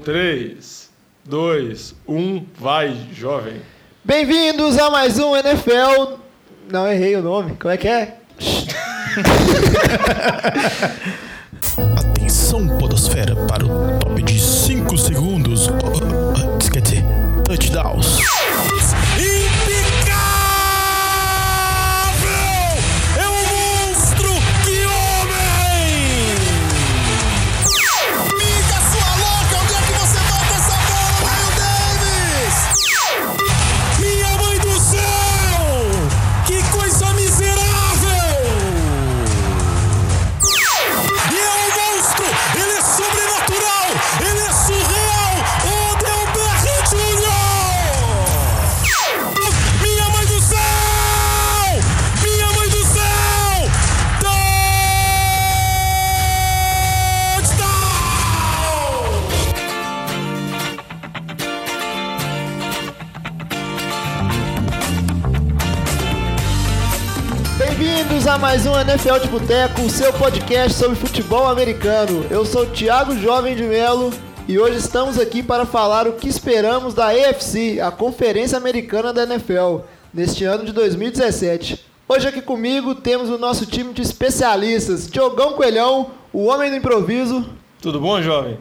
3, 2, 1, vai, jovem. Bem-vindos a mais um NFL. Não, errei o nome. Como é que é? Atenção, Podosfera, para o top de 5 segundos. Oh, oh, oh, Quer dizer, touchdowns. Bem-vindos a mais um NFL de Boteco, o seu podcast sobre futebol americano. Eu sou o Thiago Jovem de Melo e hoje estamos aqui para falar o que esperamos da AFC, a Conferência Americana da NFL, neste ano de 2017. Hoje aqui comigo temos o nosso time de especialistas, Diogão Coelhão, o homem do improviso, Tudo bom, jovem?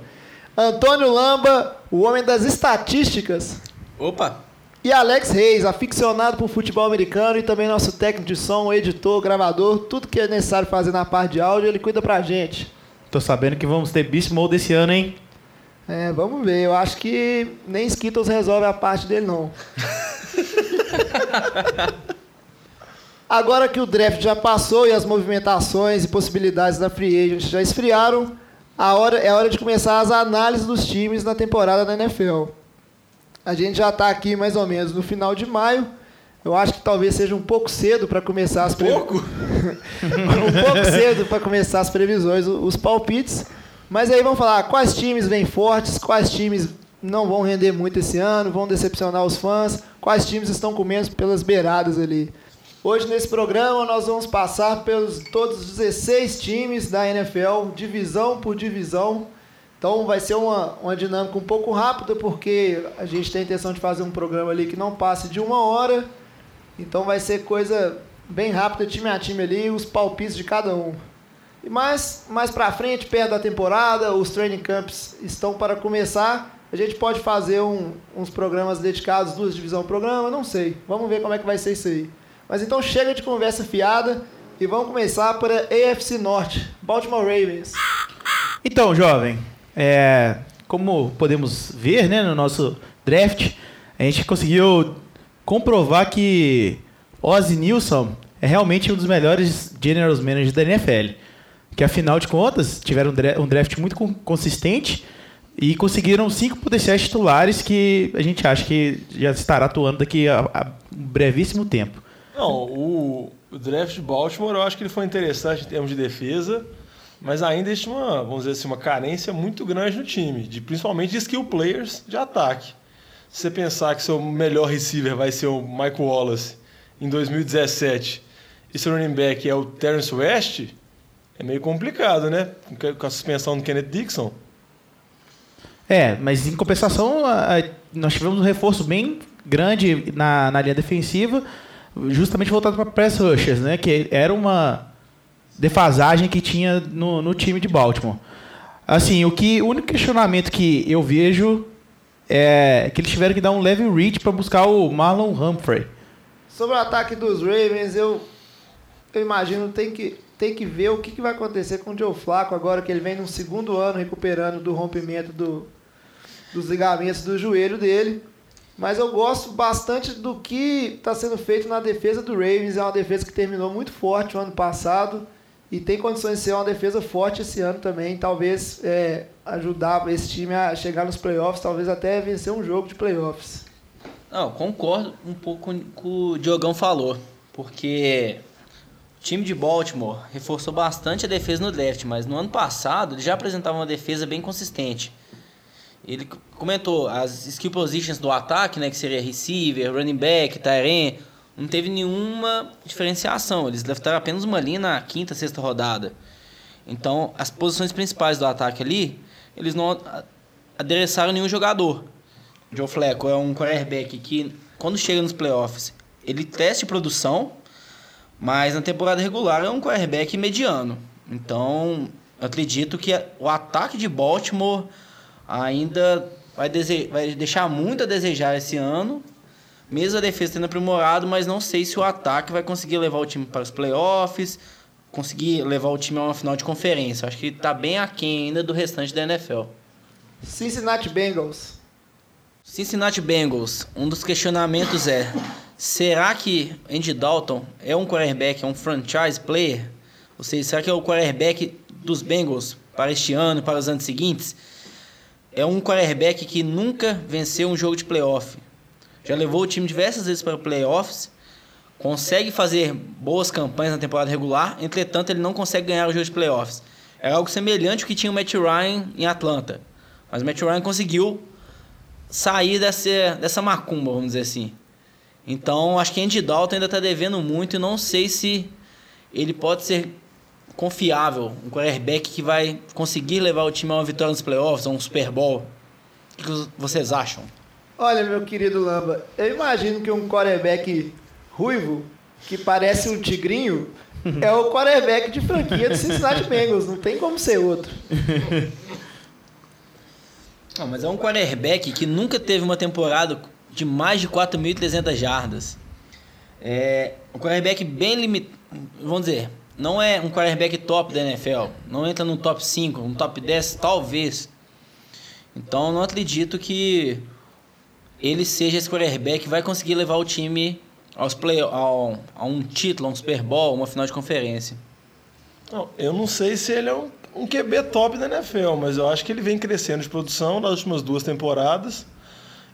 Antônio Lamba, o homem das estatísticas, Opa! E Alex Reis, aficionado por futebol americano e também nosso técnico de som, editor, gravador, tudo que é necessário fazer na parte de áudio, ele cuida pra gente. Tô sabendo que vamos ter Beast Mode esse ano, hein? É, vamos ver. Eu acho que nem Skittles resolve a parte dele, não. Agora que o draft já passou e as movimentações e possibilidades da free agent já esfriaram, a hora, é hora de começar as análises dos times na temporada da NFL. A gente já está aqui mais ou menos no final de maio. Eu acho que talvez seja um pouco cedo para começar as previsões. Pouco? um pouco cedo para começar as previsões, os palpites. Mas aí vamos falar quais times vêm fortes, quais times não vão render muito esse ano, vão decepcionar os fãs, quais times estão comendo pelas beiradas ali. Hoje nesse programa nós vamos passar pelos todos os 16 times da NFL, divisão por divisão. Então vai ser uma, uma dinâmica um pouco rápida, porque a gente tem a intenção de fazer um programa ali que não passe de uma hora. Então vai ser coisa bem rápida, time a time ali, os palpites de cada um. E mais, mais pra frente, perto da temporada, os training camps estão para começar. A gente pode fazer um- uns programas dedicados, duas divisão programa, não sei. Vamos ver como é que vai ser isso aí. Mas então chega de conversa fiada e vamos começar para AFC Norte, Baltimore Ravens. Então, jovem, é, como podemos ver né, no nosso draft, a gente conseguiu comprovar que Ozzy Nilsson é realmente um dos melhores general managers da NFL. Que afinal de contas, tiveram um dra- draft muito con- consistente e conseguiram cinco potenciais titulares que a gente acha que já estará atuando daqui a, a um brevíssimo tempo. Não, o, o draft de Baltimore eu acho que ele foi interessante em termos de defesa, mas ainda existe uma, vamos dizer assim, uma carência muito grande no time, de, principalmente de skill players de ataque. Se você pensar que seu melhor receiver vai ser o Michael Wallace em 2017 e seu running back é o Terrence West, é meio complicado, né? Com- a suspensão do Kenneth Dixon. É, mas em compensação, nós tivemos um reforço bem grande na, na linha defensiva, justamente voltado para press rushers, né? Que era uma defasagem que tinha no, no time de Baltimore. Assim, o, que, o único questionamento que eu vejo é que eles tiveram que dar um leve reach para buscar o Marlon Humphrey. Sobre o ataque dos Ravens, eu, eu imagino tem que tem que ver o que, que vai acontecer com o Joe Flacco agora que ele vem no segundo ano recuperando do rompimento do, dos ligamentos do joelho dele. Mas eu gosto bastante do que está sendo feito na defesa do Ravens. É uma defesa que terminou muito forte o ano passado e tem condições de ser uma defesa forte esse ano também. Talvez é, ajudar esse time a chegar nos playoffs, talvez até vencer um jogo de playoffs. Não, concordo um pouco com o que o Diogão falou, porque o time de Baltimore reforçou bastante a defesa no draft, mas no ano passado ele já apresentava uma defesa bem consistente. Ele comentou as skill positions do ataque, né, que seria receiver, running back, tight não teve nenhuma diferenciação. Eles draftaram apenas uma linha na quinta, sexta rodada. Então, as posições principais do ataque ali, eles não adereçaram nenhum jogador. Joe Flacco é um quarterback que, quando chega nos playoffs, ele testa produção, mas na temporada regular é um quarterback mediano. Então, eu acredito que o ataque de Baltimore ainda vai, vai deixar muito a desejar esse ano. Mesmo a defesa tendo aprimorado, mas não sei se o ataque vai conseguir levar o time para os playoffs, conseguir levar o time a uma final de conferência. Acho que está bem aquém ainda do restante da NFL. Cincinnati Bengals. Cincinnati Bengals, um dos questionamentos é: será que Andy Dalton é um quarterback, é um franchise player? Ou seja, será que é o quarterback dos Bengals para este ano e para os anos seguintes? É um quarterback que nunca venceu um jogo de playoff. Já levou o time diversas vezes para playoffs, consegue fazer boas campanhas na temporada regular, entretanto ele não consegue ganhar o jogo de playoffs. É algo semelhante ao que tinha o Matt Ryan em Atlanta. Mas o Matt Ryan conseguiu sair dessa, dessa macumba, vamos dizer assim. Então, acho que Andy Dalton ainda está devendo muito e não sei se ele pode ser confiável, um quarterback que vai conseguir levar o time a uma vitória nos playoffs, a um Super Bowl. O que que vocês acham? Olha, meu querido Lamba, eu imagino que um quarterback ruivo, que parece um tigrinho, é o quarterback de franquia do Cincinnati Bengals. Não tem como ser outro. Não, mas é um quarterback que nunca teve uma temporada de mais de 4.300 jardas. É um quarterback bem limitado. Vamos dizer, não é um quarterback top da NFL. Não entra no top 5, no top 10, talvez. Então, não acredito que ele seja esse quarterback que vai conseguir levar o time aos play, ao, a um título, a um Super Bowl, uma final de conferência. Não, eu não sei se ele é um, um QB top da NFL, mas eu acho que ele vem crescendo de produção nas últimas duas temporadas.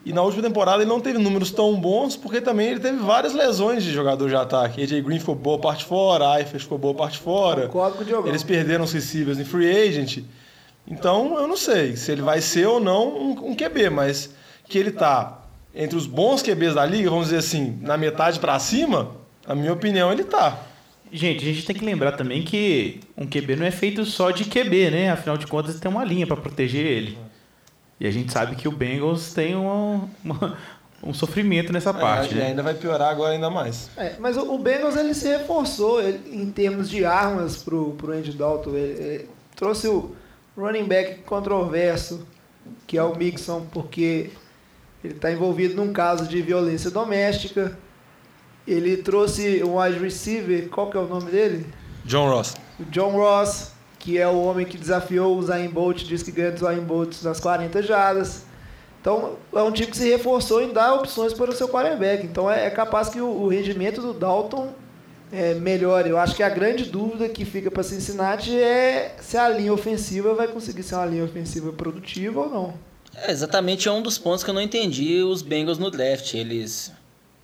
E na última temporada ele não teve números tão bons, porque também ele teve várias lesões de jogador de ataque. AJ Green ficou boa parte fora, Eifert ficou boa parte fora. Eles perderam os receivers em free agent. Então eu não sei se ele vai ser ou não um, um QB, mas que ele tá entre os bons QBs da liga, vamos dizer assim, na metade para cima, na minha opinião, ele tá. Gente, a gente tem que lembrar também que um QB não é feito só de QB, né? Afinal de contas, tem uma linha para proteger ele. E a gente sabe que o Bengals tem uma- uma- um sofrimento nessa parte, É, e né? ainda vai piorar agora ainda mais. É, mas o, o Bengals ele se reforçou ele- em termos de armas pro, pro Andy Dalton. Ele, ele trouxe o running back controverso, que é o Mixon, porque ele está envolvido num caso de violência doméstica. Ele trouxe um wide receiver, qual que é o nome dele? John Ross. O John Ross, que é o homem que desafiou o Zayn Bolt, diz que ganha do Zayn Bolt nas 40 jardas. Então, é um time que se reforçou em dar opções para o seu quarterback. Então, é, é capaz que o, o rendimento do Dalton é, melhore. Eu acho que a grande dúvida que fica para Cincinnati é se a linha ofensiva vai conseguir ser uma linha ofensiva produtiva ou não. É, exatamente é um dos pontos que eu não entendi os Bengals no draft. Eles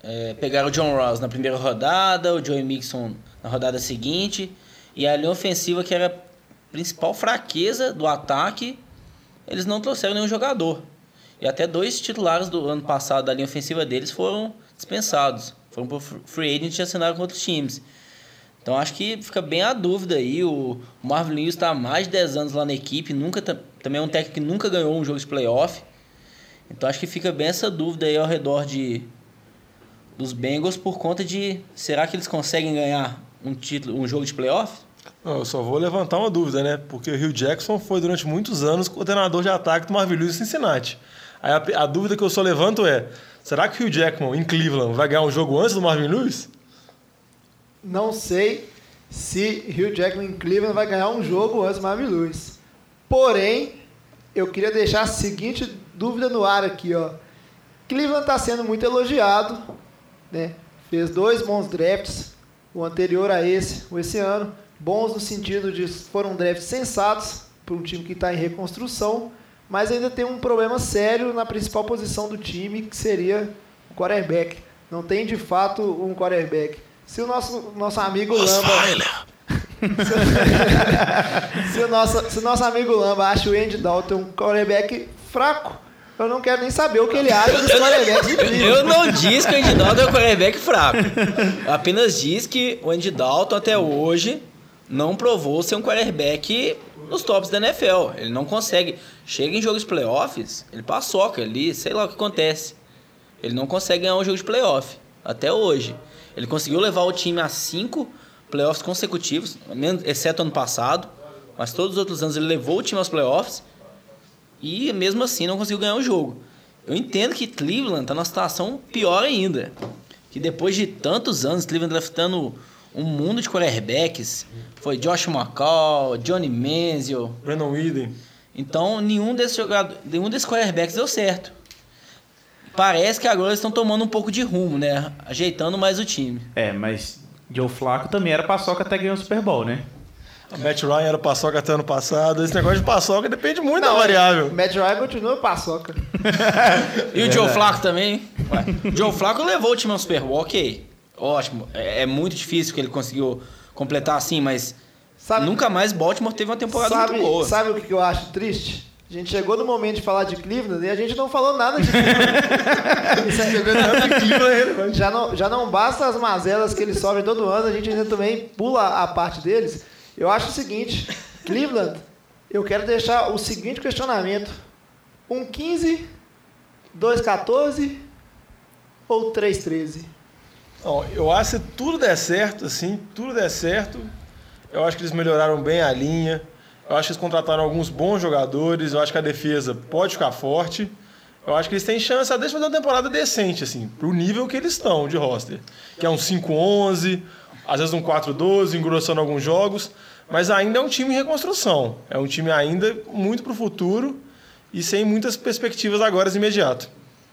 é, pegaram o John Ross na primeira rodada, o Joey Mixon na rodada seguinte, e a linha ofensiva, que era a principal fraqueza do ataque, eles não trouxeram nenhum jogador. E até dois titulares do ano passado da linha ofensiva deles foram dispensados. Foram por free agent e assinaram com outros times. Então acho que fica bem a dúvida aí. O Marvin Lewis está há mais de 10 anos lá na equipe, nunca também é um técnico que nunca ganhou um jogo de playoff. Então acho que fica bem essa dúvida aí ao redor de dos Bengals por conta de será que eles conseguem ganhar um título, um jogo de playoff? Não, eu só vou levantar uma dúvida, né? Porque o Hugh Jackson foi durante muitos anos coordenador de ataque do Marvin Lewis em Cincinnati. Aí a, a dúvida que eu só levanto é: será que o Hugh Jackman em Cleveland vai ganhar um jogo antes do Marvin Lewis? Não sei se Hugh Jackman em Cleveland vai ganhar um jogo antes do Marvin Lewis. Porém, eu queria deixar a seguinte dúvida no ar aqui, ó. Cleveland está sendo muito elogiado, né? Fez dois bons drafts, o anterior a esse, o esse ano, bons no sentido de foram drafts sensatos para um time que está em reconstrução, mas ainda tem um problema sério na principal posição do time, que seria o quarterback. Não tem de fato um quarterback. Se o nosso, nosso amigo Lamba. se, o nosso, se o nosso amigo Lamba acha o Andy Dalton um quarterback fraco, eu não quero nem saber o que ele acha dos quarterbacks Cleveland. Eu não disse que o Andy Dalton é um quarterback fraco. Eu apenas disse que o Andy Dalton até hoje não provou ser um quarterback nos tops da NFL. Ele não consegue. Chega em jogos de playoffs, ele paçoca ali, sei lá o que acontece. Ele não consegue ganhar um jogo de playoff, até hoje. Ele conseguiu levar o time a cinco playoffs consecutivos, menos- exceto ano passado. Mas todos os outros anos ele levou o time aos playoffs e mesmo assim não conseguiu ganhar o jogo. Eu entendo que Cleveland está numa situação pior ainda. Que depois de tantos anos, Cleveland draftando um mundo de quarterbacks, foi Josh McCall, Johnny Manziel. Brandon Whedon. Então nenhum desses jogadores, nenhum desses quarterbacks deu certo. Parece que agora eles estão tomando um pouco de rumo, né? Ajeitando mais o time. É, mas Joe Flacco também era paçoca até ganhar o Super Bowl, né? A Matt Ryan era paçoca até ano passado. Esse negócio de paçoca depende muito da variável. Matt Ryan continua paçoca. E o Joe Flacco também. Ué, o Joe Flacco levou o time ao Super Bowl, ok. Ótimo. É, é muito difícil que ele conseguiu completar assim, mas Sabe, nunca mais Baltimore teve uma temporada sabe, muito boa. sabe o que eu acho triste? A gente chegou no momento de falar de Cleveland e a gente não falou nada de Cleveland. Já, não, já não basta as mazelas que eles sofrem todo ano, a gente ainda também pula a parte deles. Eu acho o seguinte, Cleveland, eu quero deixar o seguinte questionamento. Um 15, 2-14 ou 3-13? Ó, eu acho que tudo der certo, assim, tudo der certo, eu acho que eles melhoraram bem a linha. Eu acho que eles contrataram alguns bons jogadores. Eu acho que a defesa pode ficar forte. Eu acho que eles têm chance até de fazer uma temporada decente, assim, pro nível que eles estão de roster. Que é um 5-11, às vezes um 4-12, engrossando alguns jogos. Mas ainda é um time em reconstrução. É um time ainda muito pro futuro e sem muitas perspectivas agora de imediato.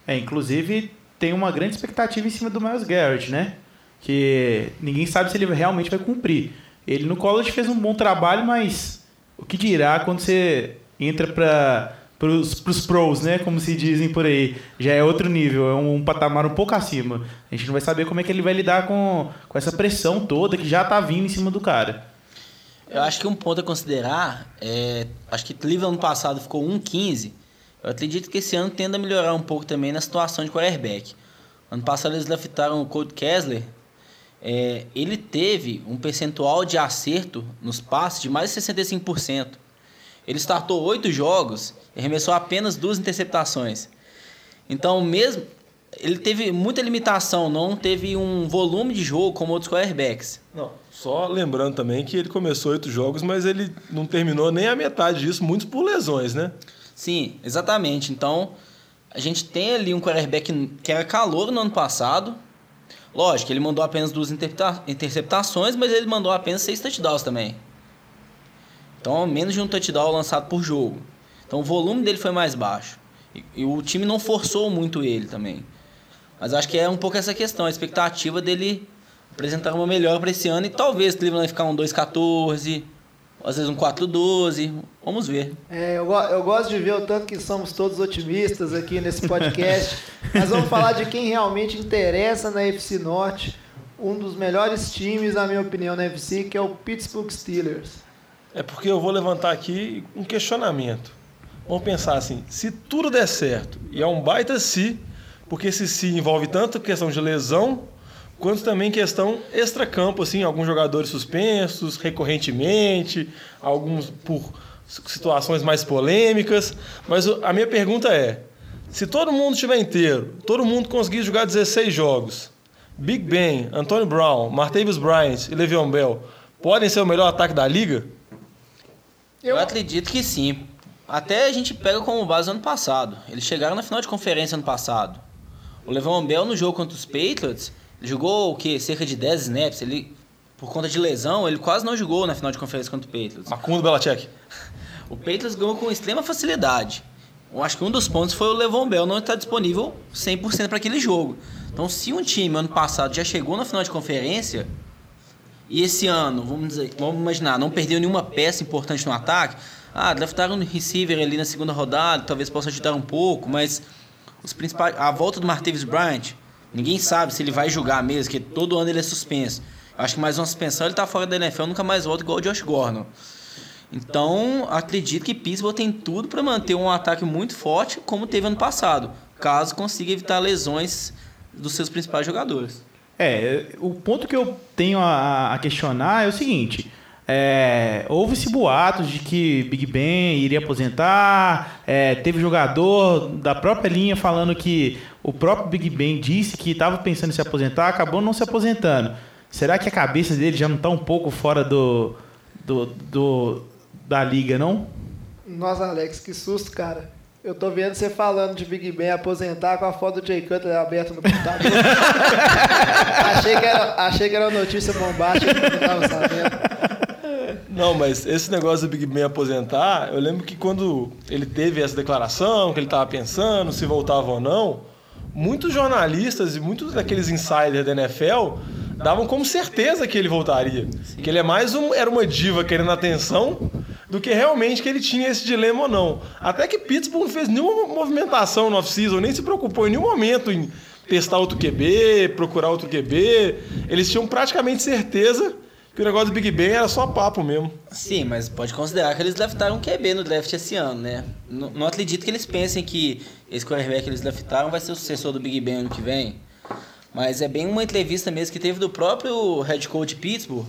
É, inclusive tem uma grande expectativa em cima do Miles Garrett, né? Que ninguém sabe se ele realmente vai cumprir. Ele no college fez um bom trabalho, mas o que dirá quando você entra para os pros, né? Como se dizem por aí. Já é outro nível, é um patamar um pouco acima. A gente não vai saber como é que ele vai lidar com, com essa pressão toda que já tá vindo em cima do cara. Eu acho que um ponto a considerar é. Acho que Cleveland ano passado ficou 1-15. Eu acredito que esse ano tenda a melhorar um pouco também na situação de quarterback. Ano passado eles draftaram o Colt Kessler. É, ele teve um percentual de acerto nos passes de mais de 65%. Ele startou oito jogos e arremessou apenas duas interceptações. Então, mesmo. Ele teve muita limitação, não teve um volume de jogo como outros quarterbacks. Não, só lembrando também que ele começou oito jogos, mas ele não terminou nem a metade disso, muitos por lesões, né? Sim, exatamente. Então, a gente tem ali um quarterback que era calor no ano passado. Lógico, ele mandou apenas duas interceptações, mas ele mandou apenas seis touchdowns também. Então, menos de um touchdown lançado por jogo. Então, o volume dele foi mais baixo. E, e o time não forçou muito ele também. Mas acho que é um pouco essa questão, a expectativa dele apresentar uma melhora para esse ano e talvez Cleveland vai ficar um 2-14, às vezes um 4-12. Vamos ver. É, eu, eu gosto de ver o tanto que somos todos otimistas aqui nesse podcast. Mas vamos falar de quem realmente interessa na FC Norte. Um dos melhores times, na minha opinião, na FC, que é o Pittsburgh Steelers. É porque eu vou levantar aqui um questionamento. Vamos pensar assim, se tudo der certo, e é um baita se, porque esse se envolve tanto questão de lesão, quanto também questão extracampo, assim, alguns jogadores suspensos recorrentemente, alguns por situações mais polêmicas. Mas a minha pergunta é: se todo mundo estiver inteiro, todo mundo conseguir jogar 16 jogos, Big Ben, Antonio Brown, Martavis Bryant e Le'Veon Bell podem ser o melhor ataque da liga? Eu acredito que sim. Até a gente pega como base o ano passado. Eles chegaram na final de conferência ano passado. O Levan Bell no jogo contra os Patriots, ele jogou o quê? Cerca de 10 snaps. Ele, por conta de lesão, ele quase não jogou na final de conferência contra o Patriots. Macundo Belichick. O Patriots ganhou com extrema facilidade. Eu acho que um dos pontos foi o Levon Bell não estar disponível 100% para aquele jogo. Então, se um time ano passado já chegou na final de conferência e esse ano, vamos dizer, vamos imaginar, não perdeu nenhuma peça importante no ataque, ah, draftaram um receiver ali na segunda rodada, talvez possa ajudar um pouco, mas os principais, a volta do Martavis Bryant, ninguém sabe se ele vai jogar mesmo, porque todo ano ele é suspenso. Acho que mais uma suspensão ele tá fora da NFL, nunca mais volta igual o Josh Gordon. Então, acredito que Pittsburgh tem tudo para manter um ataque muito forte, como teve ano passado, caso consiga evitar lesões dos seus principais jogadores. É, o ponto que eu tenho a, a questionar é o seguinte: é, houve-se boatos de que Big Ben iria aposentar. é, teve jogador da própria linha falando que o próprio Big Ben disse que estava pensando em se aposentar, acabou não se aposentando. Será que a cabeça dele já não está um pouco fora do, do, do- da liga, não? Nossa, Alex, que susto, cara. Eu tô vendo você falando de Big Ben aposentar com a foto do Jay Cutler aberta no computador. achei, que era, achei que era uma notícia bombástica que eu não tava sabendo. Não, mas esse negócio do Big Ben aposentar, eu lembro que quando ele teve essa declaração, que ele estava pensando se voltava ou não, muitos jornalistas e muitos daqueles insiders da NFL davam como certeza que ele voltaria. Que ele é mais um, era uma diva querendo atenção do que realmente que ele tinha esse dilema ou não. Até que Pittsburgh não fez nenhuma movimentação no off-season, nem se preocupou em nenhum momento em testar outro QB, procurar outro QB. Eles tinham praticamente certeza que o negócio do Big Ben era só papo mesmo. Sim, mas pode considerar que eles draftaram um QB no draft esse ano, né? Não, acredito que eles pensem que esse quarterback que eles draftaram vai ser o sucessor do Big Ben ano que vem. Mas é bem uma entrevista mesmo que teve do próprio head coach Pittsburgh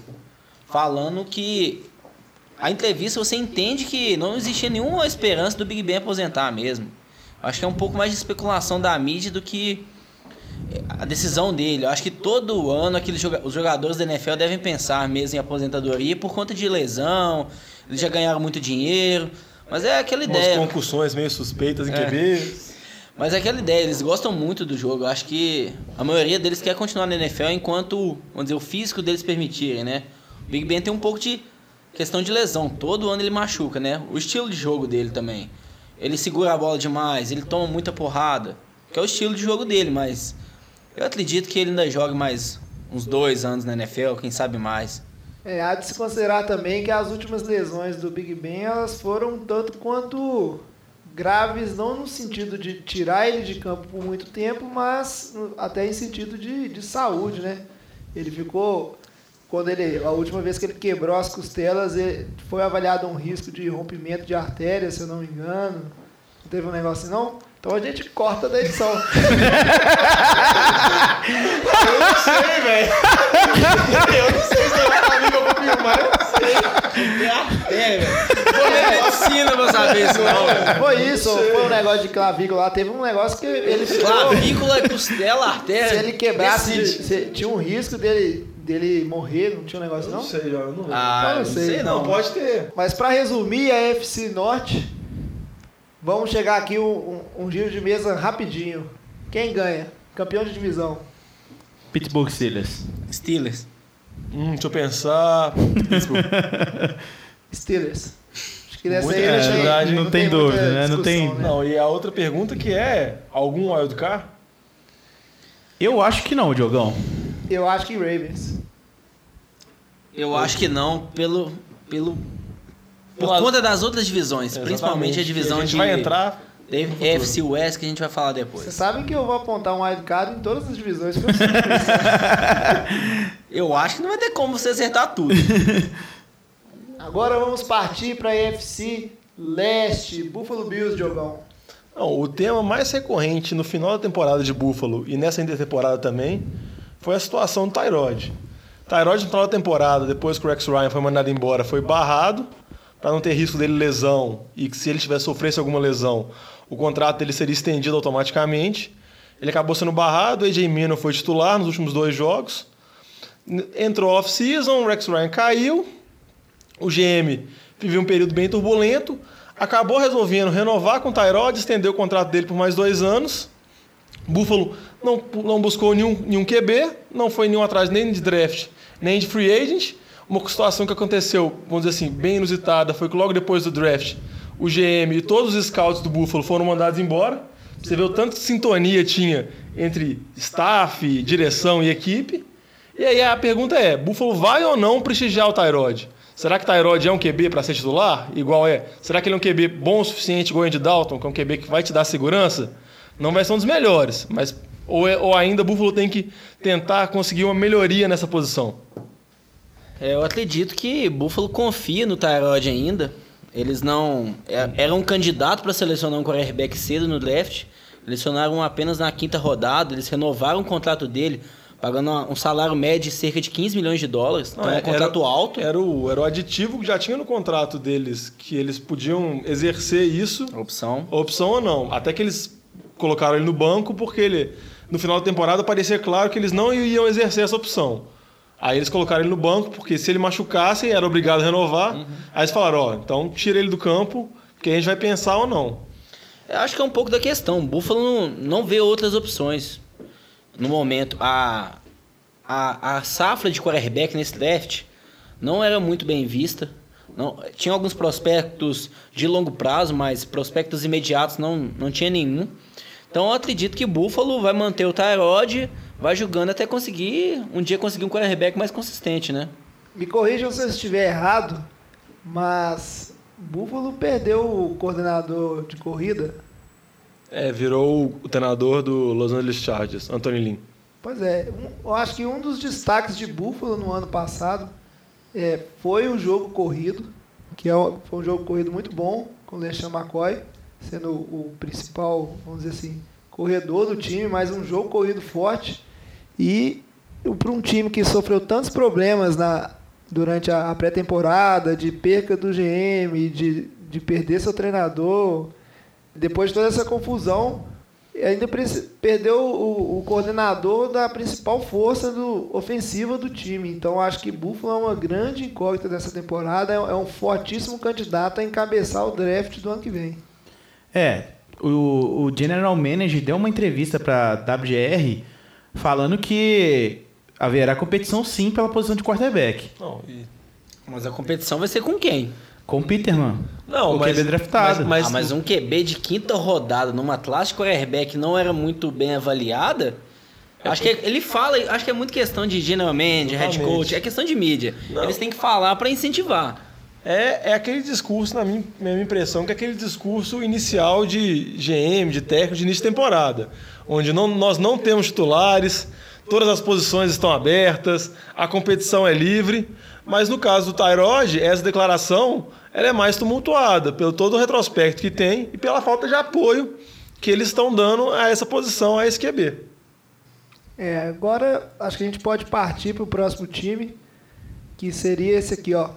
falando que a entrevista você entende que não existia nenhuma esperança do Big Ben aposentar mesmo. Acho que é um pouco mais de especulação da mídia do que a decisão dele. Eu acho que todo ano aqueles joga- os jogadores da NFL devem pensar mesmo em aposentadoria por conta de lesão. Eles já ganharam muito dinheiro. Mas é aquela Umas ideia. concussões meio suspeitas em É. QB. Mas é aquela ideia, eles gostam muito do jogo. Eu acho que a maioria deles quer continuar na NFL enquanto, vamos dizer, o físico deles permitirem, né? O Big Ben tem um pouco de questão de lesão. Todo ano ele machuca, né? O estilo de jogo dele também. Ele segura a bola demais, ele toma muita porrada. Que é o estilo de jogo dele, mas eu acredito que ele ainda joga mais uns dois anos na NFL, quem sabe mais. É, há de se considerar também que as últimas lesões do Big Ben elas foram tanto quanto graves, não no sentido de tirar ele de campo por muito tempo, mas até em sentido de, de saúde, né? Ele ficou. Quando ele. A última vez que ele quebrou as costelas, ele- foi avaliado um risco de rompimento de artéria, se eu não me engano. Não teve um negócio assim, não? Então a gente corta da edição. Eu não sei se é uma amiga pra filmar, eu não sei. É, velho. Vou ler medicina pra saber isso não, velho. Foi isso, foi um negócio de clavícula lá. Teve um negócio que ele. Clavícula, costela, artéria. Se ele quebrasse, se- tinha um risco dele, dele morrer, não tinha um negócio Eu não? não sei, eu não Ah, Eu não não sei, sei Não, não. pode ter. Mas pra resumir a FC Norte, vamos chegar aqui um, um- um giro de mesa rapidinho. Quem ganha? Campeão de divisão. Pittsburgh Steelers. Steelers. Hum, deixa eu pensar. Steelers. Acho que Muito aí não é, tem, verdade, não tem muita dúvida, né? Não tem- Não, e a outra pergunta que é: algum wildcard? Eu acho que não, Diogão. Eu acho que Ravens. Eu acho que não, pelo. pelo por Pela- conta das outras divisões, principalmente a Exatamente, divisão a gente de vai entrar. AFC West que a gente vai falar depois. Vocês sabem que eu vou apontar um wildcard em todas as divisões que eu sei. Eu acho que não vai ter como você acertar tudo. Agora vamos partir pra AFC Leste. Buffalo Bills, Diogão. Não, o tema mais recorrente no final da temporada de Buffalo e nessa intertemporada também foi a situação do Tyrod. Tyrod no final da temporada, depois que o Rex Ryan foi mandado embora, foi barrado para não ter risco dele lesão e que se ele tivesse sofresse alguma lesão, o contrato dele seria estendido automaticamente. Ele acabou sendo barrado, o AJ Minor foi titular nos últimos dois jogos. Entrou off-season, o Rex Ryan caiu, o GM viveu um período bem turbulento, acabou resolvendo renovar com o Tyrod, estendeu o contrato dele por mais dois anos. Buffalo não, não buscou nenhum, nenhum QB, não foi nenhum atrás nem de draft, nem de free agent. Uma situação que aconteceu, vamos dizer assim, bem inusitada, foi que logo depois do draft, o GM e todos os scouts do Buffalo foram mandados embora. Você vê o tanto de sintonia tinha entre staff, direção e equipe. E aí a pergunta é: Buffalo vai ou não prestigiar o Tyrod? Será que Tyrod é um QB para ser titular? Igual é. Será que ele é um QB bom o suficiente, igual o Andy Dalton, que é um QB que vai te dar segurança? Não vai ser um dos melhores, mas ou, é- ou ainda Buffalo tem que tentar conseguir uma melhoria nessa posição. É, Eu acredito que Buffalo confia no Tyrod ainda. Eles não. é- Era um candidato para selecionar um quarterback cedo no draft. Selecionaram apenas na quinta rodada. Eles renovaram o contrato dele pagando um salário médio de cerca de 15 milhões de dólares. Então é um contrato alto. Era o, era o aditivo que já tinha no contrato deles, que eles podiam exercer isso, Opção. opção ou não. Até que eles colocaram ele no banco, porque ele, no final da temporada, parecia claro que eles não iam exercer essa opção. Aí eles colocaram ele no banco, porque se ele machucasse, era obrigado a renovar. Aí eles falaram, ó, então tira ele do campo, que a gente vai pensar ou não. Eu acho que é um pouco da questão. O Buffalo não, não vê outras opções no momento. A, a, a safra de quarterback nesse draft não era muito bem vista. Não, tinha alguns prospectos de longo prazo, mas prospectos imediatos não, não tinha nenhum. Então eu acredito que o Buffalo vai manter o Tyrod, vai jogando até conseguir um dia conseguir um quarterback mais consistente, né? Me corrijam se eu estiver errado, mas Buffalo perdeu o coordenador de corrida. É, virou o treinador do Los Angeles Chargers, Anthony Lynn. Pois é, um- eu acho que um dos destaques de Buffalo no ano passado é, foi o jogo corrido, que é, um- foi um jogo corrido muito bom, com o LeSean McCoy sendo o, principal, vamos dizer assim, corredor do time, mas um jogo corrido forte. E para um time que sofreu tantos problemas na, durante a, pré-temporada, de perca do GM, de, de perder seu treinador, depois de toda essa confusão, ainda perdeu o, o coordenador da principal força do, ofensiva do time. Então acho que Buffalo é uma grande incógnita dessa temporada, é, é um fortíssimo candidato a encabeçar o draft do ano que vem. É, o, o General Manager deu uma entrevista para WGR falando que haverá competição sim pela posição de quarterback. Não, e- Mas a competição vai ser com quem? Com o Peterman. não o mas, QB draftado. Mas, ah, mas um QB de quinta rodada numa classe quarterback não era muito bem avaliada. Acho que ele fala, acho que é muito questão de general manager, head coach, é questão de mídia. Não. Eles têm que falar para incentivar. É, é aquele discurso, na minha, minha impressão, que é aquele discurso inicial de GM, de técnico de início de temporada, onde não- nós não temos titulares, todas as posições estão abertas, a competição é livre, mas no caso do Tyrod, essa declaração ela é mais tumultuada pelo todo o retrospecto que tem e pela falta de apoio que eles estão dando a essa posição, a esse. É, agora acho que a gente pode partir para o próximo time, que seria esse aqui, ó.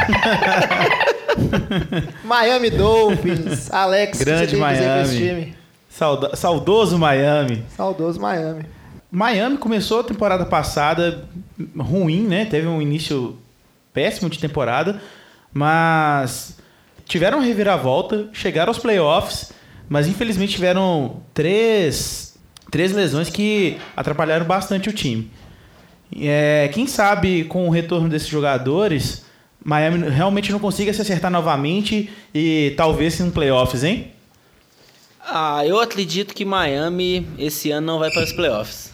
Miami Dolphins. Alex, Grande Miami. Sauda- saudoso Miami. Saudoso Miami. Miami começou a temporada passada ruim, né? Teve um início péssimo de temporada, mas tiveram reviravolta, chegaram aos playoffs, mas infelizmente tiveram três, três lesões que atrapalharam bastante o time. É, quem sabe com o retorno desses jogadores, Miami realmente não consiga se acertar novamente e talvez em playoffs, hein? Ah, eu acredito que Miami esse ano não vai para os playoffs.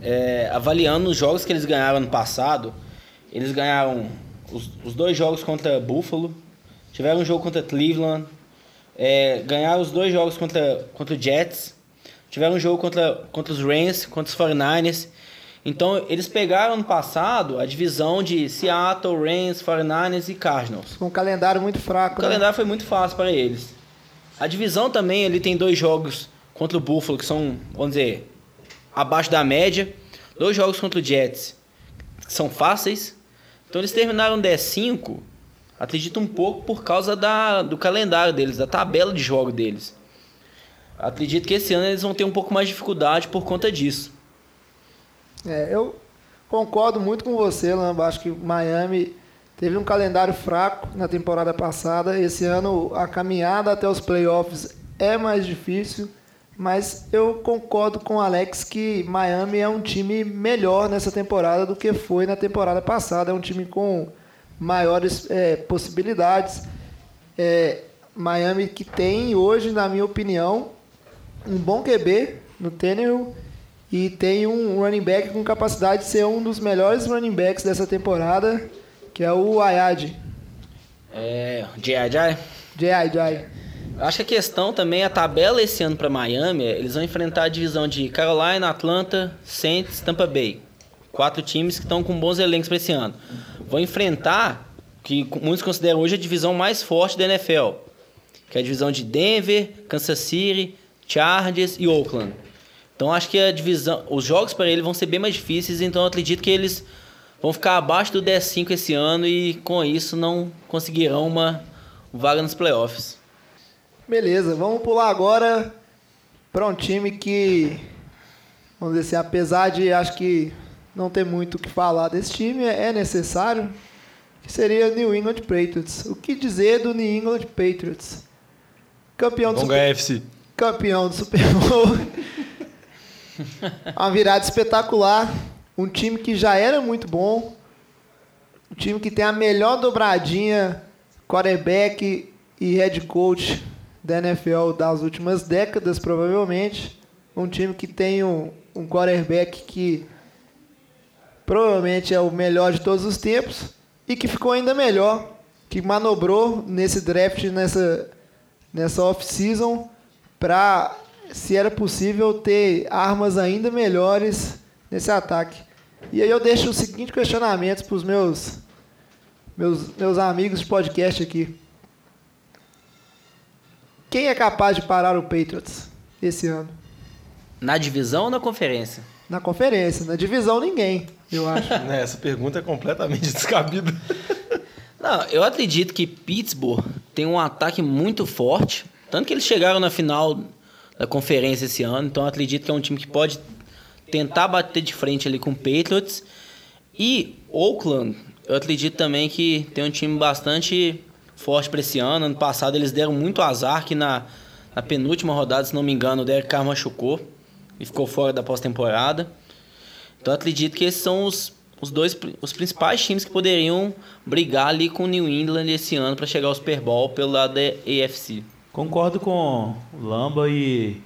É, avaliando os jogos que eles ganharam ano passado, eles ganharam os, os dois jogos contra Buffalo, tiveram um jogo contra Cleveland, é, ganharam os dois jogos contra, contra o Jets, tiveram um jogo contra, contra os Rams, contra os 49ers. Então, eles pegaram ano passado a divisão de Seattle, Rams, 49ers e Cardinals. Com um calendário muito O fraco. né? calendário foi muito fácil para eles. A divisão também, ele tem dois jogos contra o Buffalo, que são, vamos dizer, abaixo da média. Dois jogos contra o Jets, que são fáceis. Então eles terminaram 15, acredito um pouco por causa da, do calendário deles, da tabela de jogo deles. Acredito que esse ano eles vão ter um pouco mais de dificuldade por conta disso. É, eu concordo muito com você, Lamba. Acho que Miami teve um calendário fraco na temporada passada. Esse ano a caminhada até os playoffs é mais difícil. Mas eu concordo com o Alex que Miami é um time melhor nessa temporada do que foi na temporada passada. É um time com maiores é, possibilidades. É, Miami que tem hoje, na minha opinião, um bom QB no Tannehill e tem um running back com capacidade de ser um dos melhores running backs dessa temporada, que é o Ayad. É, J.I.J. J.I.J. Acho que a questão também, a tabela esse ano para Miami, é, eles vão enfrentar a divisão de Carolina, Atlanta, Saints, Tampa Bay. Quatro times que estão com bons elencos para esse ano. Vão enfrentar, que muitos consideram hoje a divisão mais forte da NFL, que é a divisão de Denver, Kansas City, Chargers e Oakland. Então acho que a divisão, os jogos para ele vão ser bem mais difíceis, então eu acredito que eles vão ficar abaixo do 10-5 esse ano e com isso não conseguirão uma vaga nos playoffs. Beleza, vamos pular agora para um time que, vamos dizer assim, apesar de acho que não ter muito o que falar desse time, é necessário, que seria o New England Patriots. O que dizer do New England Patriots? Campeão do Super FC. campeão do Super Bowl. Uma virada espetacular. Um time que já era muito bom. Um time que tem a melhor dobradinha quarterback e head coach da NFL das últimas décadas, provavelmente. Um time que tem um, um quarterback que provavelmente é o melhor de todos os tempos e que ficou ainda melhor, que manobrou nesse draft, nessa, nessa off-season, para, se era possível, ter armas ainda melhores nesse ataque. E aí eu deixo o seguinte questionamento para os meus, meus, meus amigos de podcast aqui. Quem é capaz de parar o Patriots esse ano? Na divisão ou na conferência? Na conferência, na divisão ninguém, eu acho. Né, Essa pergunta é completamente descabida. Não, eu acredito que Pittsburgh tem um ataque muito forte. Tanto que eles chegaram na final da conferência esse ano. Então acredito que é um time que pode tentar bater de frente ali com o Patriots. E Oakland, eu acredito também que tem um time bastante forte para esse ano. Ano passado eles deram muito azar que na, na penúltima rodada, se não me engano, o Derek Carr machucou e ficou fora da pós-temporada. Então acredito que esses são os, os dois os principais times que poderiam brigar ali com o New England esse ano para chegar ao Super Bowl pelo lado da AFC. Concordo com o Lamba e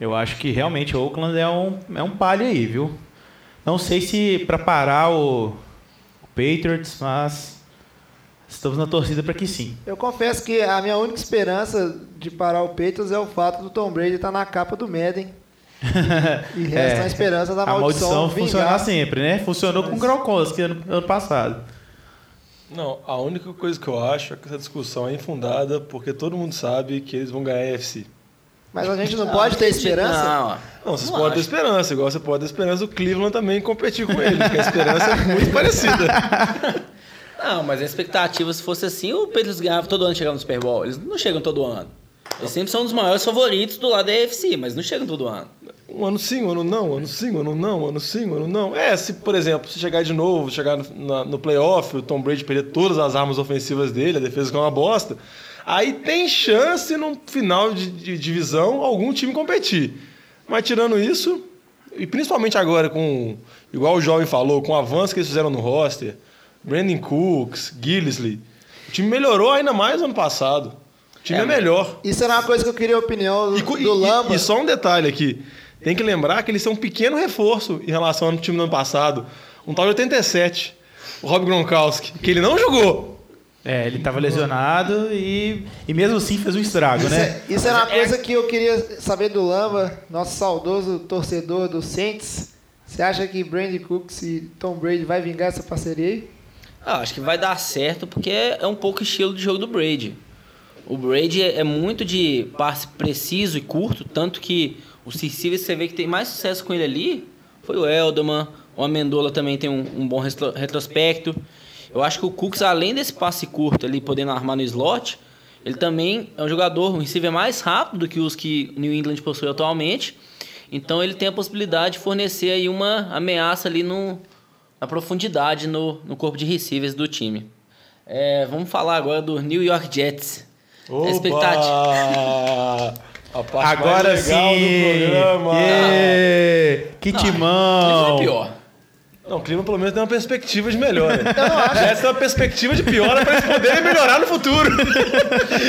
eu acho que realmente o Oakland é um, é um palha aí, viu? Não sei se para parar o, o Patriots, mas estamos na torcida para que sim. Eu confesso que a minha única esperança de parar o Patriots é o fato do Tom Brady estar na capa do Madden. E resta a esperança da É, a maldição, maldição funcionar sempre, né? Funcionou com o Gronkowski ano, ano passado. Não, a única coisa que eu acho é que essa discussão é infundada, porque todo mundo sabe que eles vão ganhar a NFC. Mas a gente não pode ter esperança? Não. Não, vocês Não podem ter esperança, igual você pode ter esperança do Cleveland também competir com ele, porque a esperança é muito parecida. Não, mas a expectativa, se fosse assim, o Patriots ganhava todo ano chegando no Super Bowl. Eles não chegam todo ano. Eles sempre são um dos maiores favoritos do lado da AFC, mas não chegam todo ano. Um ano sim, um ano não, um ano sim, um ano não, um ano sim, um ano não. É, se, por exemplo, se chegar de novo, chegar no, na- no playoff, o Tom Brady perder todas as armas ofensivas dele, a defesa que é uma bosta, aí tem chance no final de, de divisão algum time competir. Mas tirando isso, e principalmente agora com, igual o jovem falou, com o avanço que eles fizeram no roster, Brandon Cooks, Gillisley, o time melhorou ainda mais no ano passado. O time é, É, melhor. Isso era uma coisa que eu queria a opinião do, E, do e- Lamba. e só um detalhe aqui. Tem que lembrar que eles são um pequeno reforço em relação ao time do ano passado. Um tal de 87, o Rob Gronkowski, que ele não jogou. É, ele estava lesionado e, e mesmo assim fez um estrago, Isso, né? é, isso era uma coisa que eu queria saber do Lamba, nosso saudoso torcedor do Saints. Você acha que Brandon Cooks e Tom Brady vai vingar essa parceria aí? Ah, acho que vai dar certo porque é um pouco o estilo de jogo do Brady. O Brady é é muito de passe preciso e curto, tanto que os receivers você vê que tem mais sucesso com ele ali foi o Elderman, o Amendola também tem um, um bom retro- retrospecto. Eu acho que o Cooks, além desse passe curto ali, podendo armar no slot, ele também é um jogador, um receiver mais rápido do que os que o New England possui atualmente. Então ele tem a possibilidade de fornecer aí uma ameaça ali no, na profundidade no, no corpo de receivers do time. É, vamos falar agora do New York Jets. Opa! Expectativa. A parte Agora mais legal sim! do programa. Yeah! Que Não, timão! é pior. Não, o clima pelo menos tem uma perspectiva de melhora. Eu não acho. Essa é uma perspectiva de piora para eles poderem melhorar no futuro.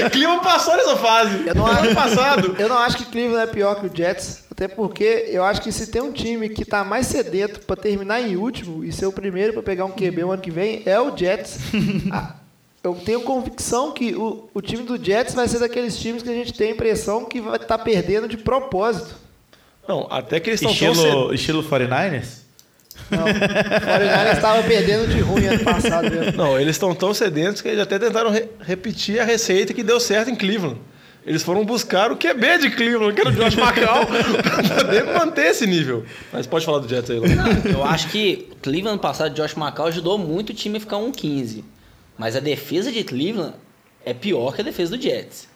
o clima passou nessa fase. Eu não ano acho- passado. Eu não acho que Cleveland é pior que o Jets, até porque eu acho que se tem um time que tá mais sedento para terminar em último e ser o primeiro para pegar um QB o ano que vem, é o Jets. Eu tenho convicção que o, o time do Jets vai ser daqueles times que a gente tem a impressão que vai estar perdendo de propósito. Não, até que eles estão tão. Estilo, estilo 49ers? Não, o 49ers estava perdendo de ruim ano passado mesmo. Não, eles estão tão sedentos que eles até tentaram re- repetir a receita que deu certo em Cleveland. Eles foram buscar o QB de Cleveland, que era o Josh McCall, poder manter esse nível. Mas pode falar do Jets aí, Léo. Eu acho que Cleveland ano passado, Josh McCall ajudou muito o time a ficar 1-15. Mas a defesa de Cleveland é pior que a defesa do Jets.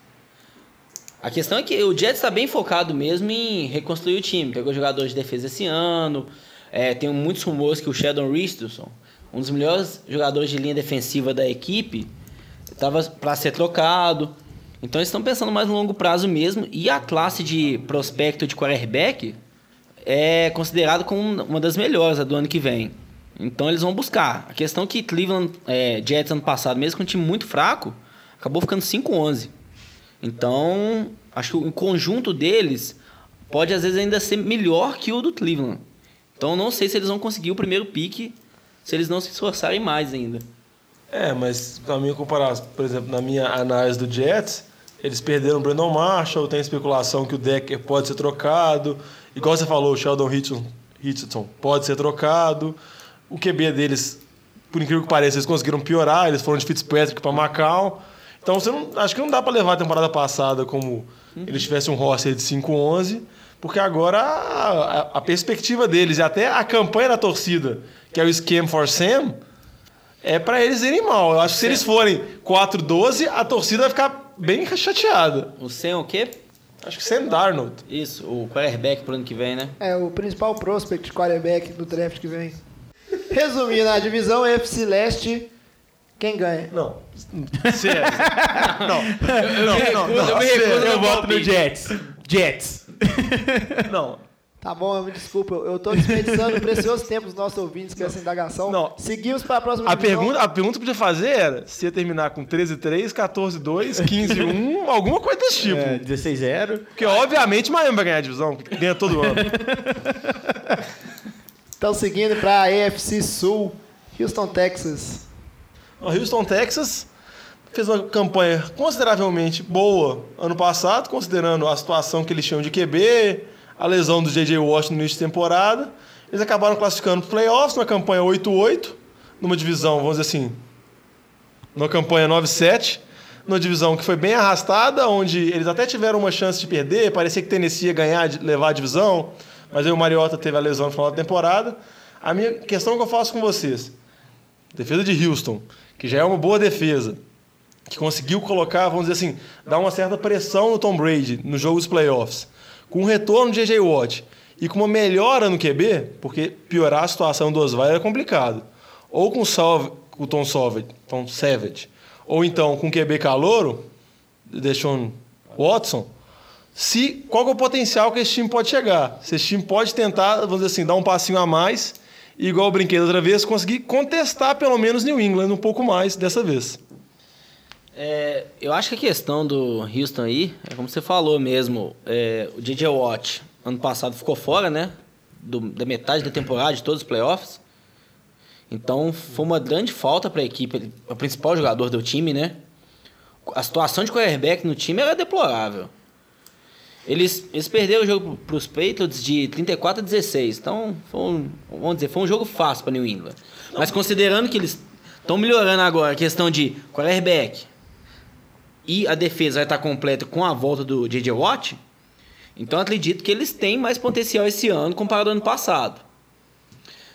A questão é que o Jets está bem focado mesmo em reconstruir o time. Pegou jogadores de defesa esse ano. É, tem muitos rumores que o Sheldon Richardson, um dos melhores jogadores de linha defensiva da equipe, estava para ser trocado. Então eles estão pensando mais no longo prazo mesmo. E a classe de prospecto de quarterback é considerada como uma das melhores a do ano que vem. Então eles vão buscar. A questão é que Cleveland é, Jets ano passado, mesmo com um time muito fraco, acabou ficando 5-11. Então, acho que o conjunto deles pode às vezes ainda ser melhor que o do Cleveland. Então não sei se eles vão conseguir o primeiro pique se eles não se esforçarem mais ainda. É, mas na minha comparação, por exemplo, na minha análise do Jets, eles perderam o Brandon Marshall, tem especulação que o Decker pode ser trocado. Igual você falou, o Sheldon Richardson, pode ser trocado. O QB deles, por incrível que pareça, eles conseguiram piorar, eles foram de Fitzpatrick para Macau. Então você não, acho que não dá para levar a temporada passada como eles tivessem um roster de 5-11, porque agora a, a- a perspectiva deles e até a campanha da torcida, que é o Scam for Sam, é para eles irem mal. Eu acho que se eles forem 4-12, a torcida vai ficar bem chateada. O Sam é o quê? Acho que Sam Darnold. Isso, o quarterback pro ano que vem, né? É o principal prospect de quarterback do draft que vem. Resumindo, a divisão FC Leste, quem ganha? Não. Sério. não. Não, não, não. eu me sério. recuso. Eu voto no. Jets. Jets. Não. Tá bom, me desculpa, eu eu tô desperdiçando o precioso tempo dos nossos ouvintes com essa indagação. Não. Seguimos para a próxima A divisão. pergunta, a pergunta que podia fazer era se ia terminar com 13-3, 14-2, 15-1, alguma coisa desse tipo. É, 16-0. Porque, obviamente, Miami vai ganhar a divisão, que ganha todo ano. Então, seguindo para a AFC Sul, Houston, Texas. O Houston, Texas, fez uma campanha consideravelmente boa ano passado, considerando a situação que eles tinham de QB, a lesão do J.J. Watt no início de temporada. Eles acabaram classificando para playoffs, numa campanha 8-8, numa divisão, vamos dizer assim, numa campanha 9-7, numa divisão que foi bem arrastada, onde eles até tiveram uma chance de perder, parecia que Tennessee ia ganhar, levar a divisão, mas aí o Mariota teve a lesão no final da temporada. A minha questão que eu faço com vocês, defesa de Houston, que já é uma boa defesa, que conseguiu colocar, vamos dizer assim, dar uma certa pressão no Tom Brady no jogo dos playoffs, com o retorno de J.J. Watt e com uma melhora no QB, porque piorar a situação do Osweiler é complicado. Ou com o, Tom, Savage, Tom Savage, ou então com o QB calouro, Deshaun Watson, se, qual é o potencial que esse time pode chegar. Se esse time pode tentar, vamos dizer assim, dar um passinho a mais, igual eu brinquei da outra vez, conseguir contestar pelo menos New England um pouco mais dessa vez. É, eu acho que a questão do Houston aí, é como você falou mesmo, é, o DJ Watt ano passado ficou fora, né? do- da metade da temporada, de todos os playoffs. Então foi uma grande falta para a equipe, o principal jogador do time, né? A situação de quarterback no time era deplorável. Eles, eles perderam o jogo para os Patriots de 34 a 16. Então, foi um, vamos dizer, foi um jogo fácil para New England. Mas considerando que eles estão melhorando agora a questão de quarterback e a defesa vai estar completa com a volta do J.J. Watt, então acredito que eles têm mais potencial esse ano comparado ao ano passado.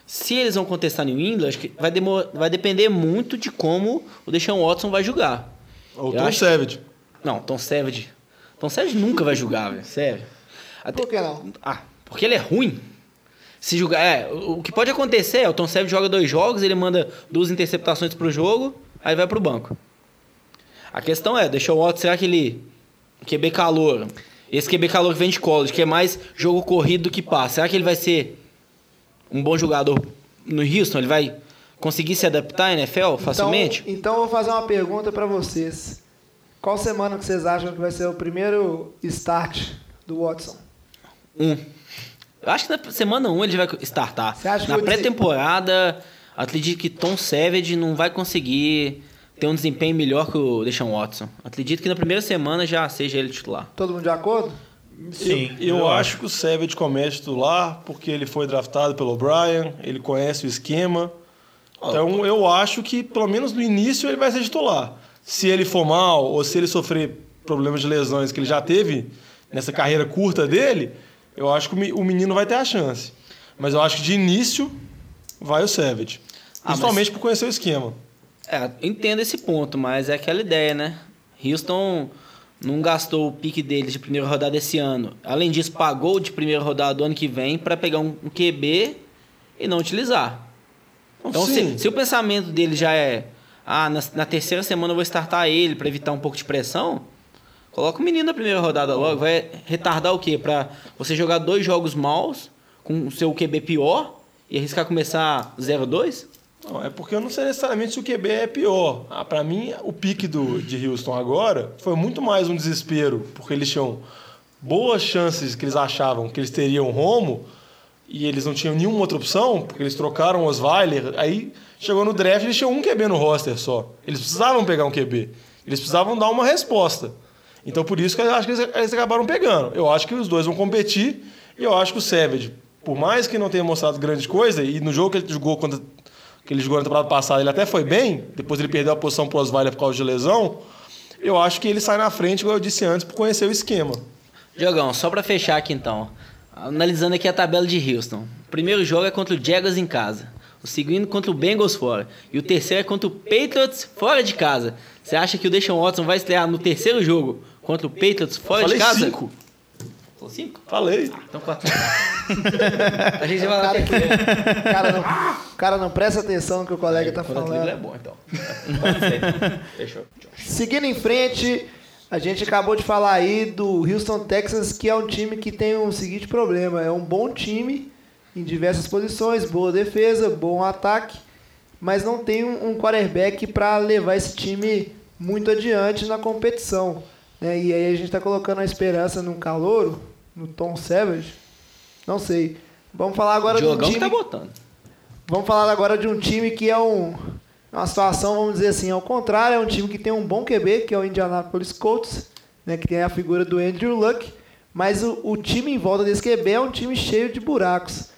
Se eles vão contestar New England, acho que vai, vai depender muito de como o Deshaun Watson vai jogar. Ou Eu Tom acho- Savage. Não, Tom Savage. Tom Savage nunca vai jogar, velho. Sério. Até- Por que não? Ah, porque ele é ruim. Se jogar. É, o o que pode acontecer é o Tom Savage joga dois jogos, ele manda duas interceptações pro jogo, aí vai pro banco. A questão é, deixou o Watson, será que ele. QB calor. Esse QB calor que vem de college, que é mais jogo corrido do que passe. Será que ele vai ser um bom jogador no Houston? Ele vai conseguir se adaptar à NFL facilmente? Então, então eu vou fazer uma pergunta para vocês. Qual semana que vocês acham que vai ser o primeiro start do Watson? Um. Eu acho que na semana 1 um ele vai startar. Você acha que na pré-temporada, acredito que Tom Savage não vai conseguir ter um desempenho melhor que o Deshaun Watson. Acredito que na primeira semana já seja ele titular. Todo mundo de acordo? Sim, Eu, eu acho que o Savage começa titular porque ele foi draftado pelo Brian, ele conhece o esquema. Então eu acho que pelo menos no início ele vai ser titular. Se ele for mal ou se ele sofrer problemas de lesões que ele já teve nessa carreira curta dele, eu acho que o me- o menino vai ter a chance. Mas eu acho que de início vai o Savage. Ah, Principalmente por conhecer o esquema. É, entendo esse ponto, mas é aquela ideia, né? Houston não gastou o pique deles de primeira rodada esse ano. Além disso, pagou de primeira rodada do ano que vem para pegar um, QB e não utilizar. Então, se, se o pensamento dele já é, ah, na, na terceira semana eu vou startar ele para evitar um pouco de pressão, coloca o menino na primeira rodada logo. Vai retardar o quê? Para você jogar dois jogos maus com o seu QB pior e arriscar começar 0-2? Não, é porque eu não sei necessariamente se o QB é pior. Ah, para mim, o pique do, de Houston agora foi muito mais um desespero, porque eles tinham boas chances que eles achavam que eles teriam Romo e eles não tinham nenhuma outra opção, porque eles trocaram Osweiler. Aí chegou no draft eles tinham um QB no roster só. Eles precisavam pegar um QB. Eles precisavam dar uma resposta. Então por isso que eu acho que eles, acabaram pegando. Eu acho que os dois vão competir e eu acho que o Savage, por mais que não tenha mostrado grande coisa, e no jogo que ele jogou contra que ele jogou na temporada passada, ele até foi bem, depois ele perdeu a posição pro Osweiler por causa de lesão. Eu acho que ele sai na frente, igual eu disse antes, por conhecer o esquema. Diogão, só pra fechar aqui então. Analisando aqui a tabela de Houston. O primeiro jogo é contra o Jaguars em casa. O segundo contra o Bengals fora. E o terceiro é contra o Patriots fora de casa. Você acha que o Deshaun Watson vai estrear no terceiro jogo contra o Patriots fora de casa? cinco. Falou cinco? Falei. Então quatro. a gente vai lá Cara. O cara não, o cara não presta atenção no que o colega tá Quando aquele é falando. bom, então. Fechou. Seguindo em frente, a gente acabou de falar aí do Houston Texans, que é um time que tem o seguinte problema: é um bom time em diversas posições, boa defesa, bom ataque, mas não tem um, um quarterback para levar esse time muito adiante na competição. né? E aí a gente está colocando a esperança num calouro, no Tom Savage. Não sei. Vamos falar agora de um Diogão time. tá botando. Vamos falar agora de um time que é um, uma situação, vamos dizer assim, ao contrário, é um time que tem um bom QB, que é o Indianapolis Colts, né, que tem a figura do Andrew Luck, mas o, o time em volta desse QB é um time cheio de buracos.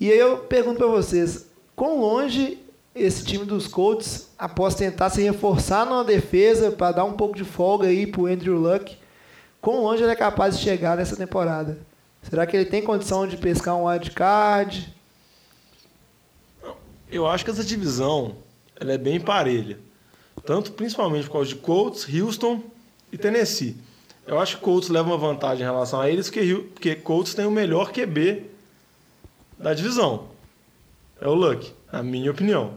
E aí eu pergunto para vocês, quão longe esse time dos Colts, após tentar se reforçar numa defesa para dar um pouco de folga aí pro Andrew Luck, quão longe ele é capaz de chegar nessa temporada? Será que ele tem condição de pescar um wild card? Eu acho que essa divisão ela é bem parelha. Tanto principalmente por causa de Colts, Houston e Tennessee. Eu acho que Colts leva uma vantagem em relação a eles, porque, porque Colts tem o melhor QB da divisão. É o Luck, na minha opinião.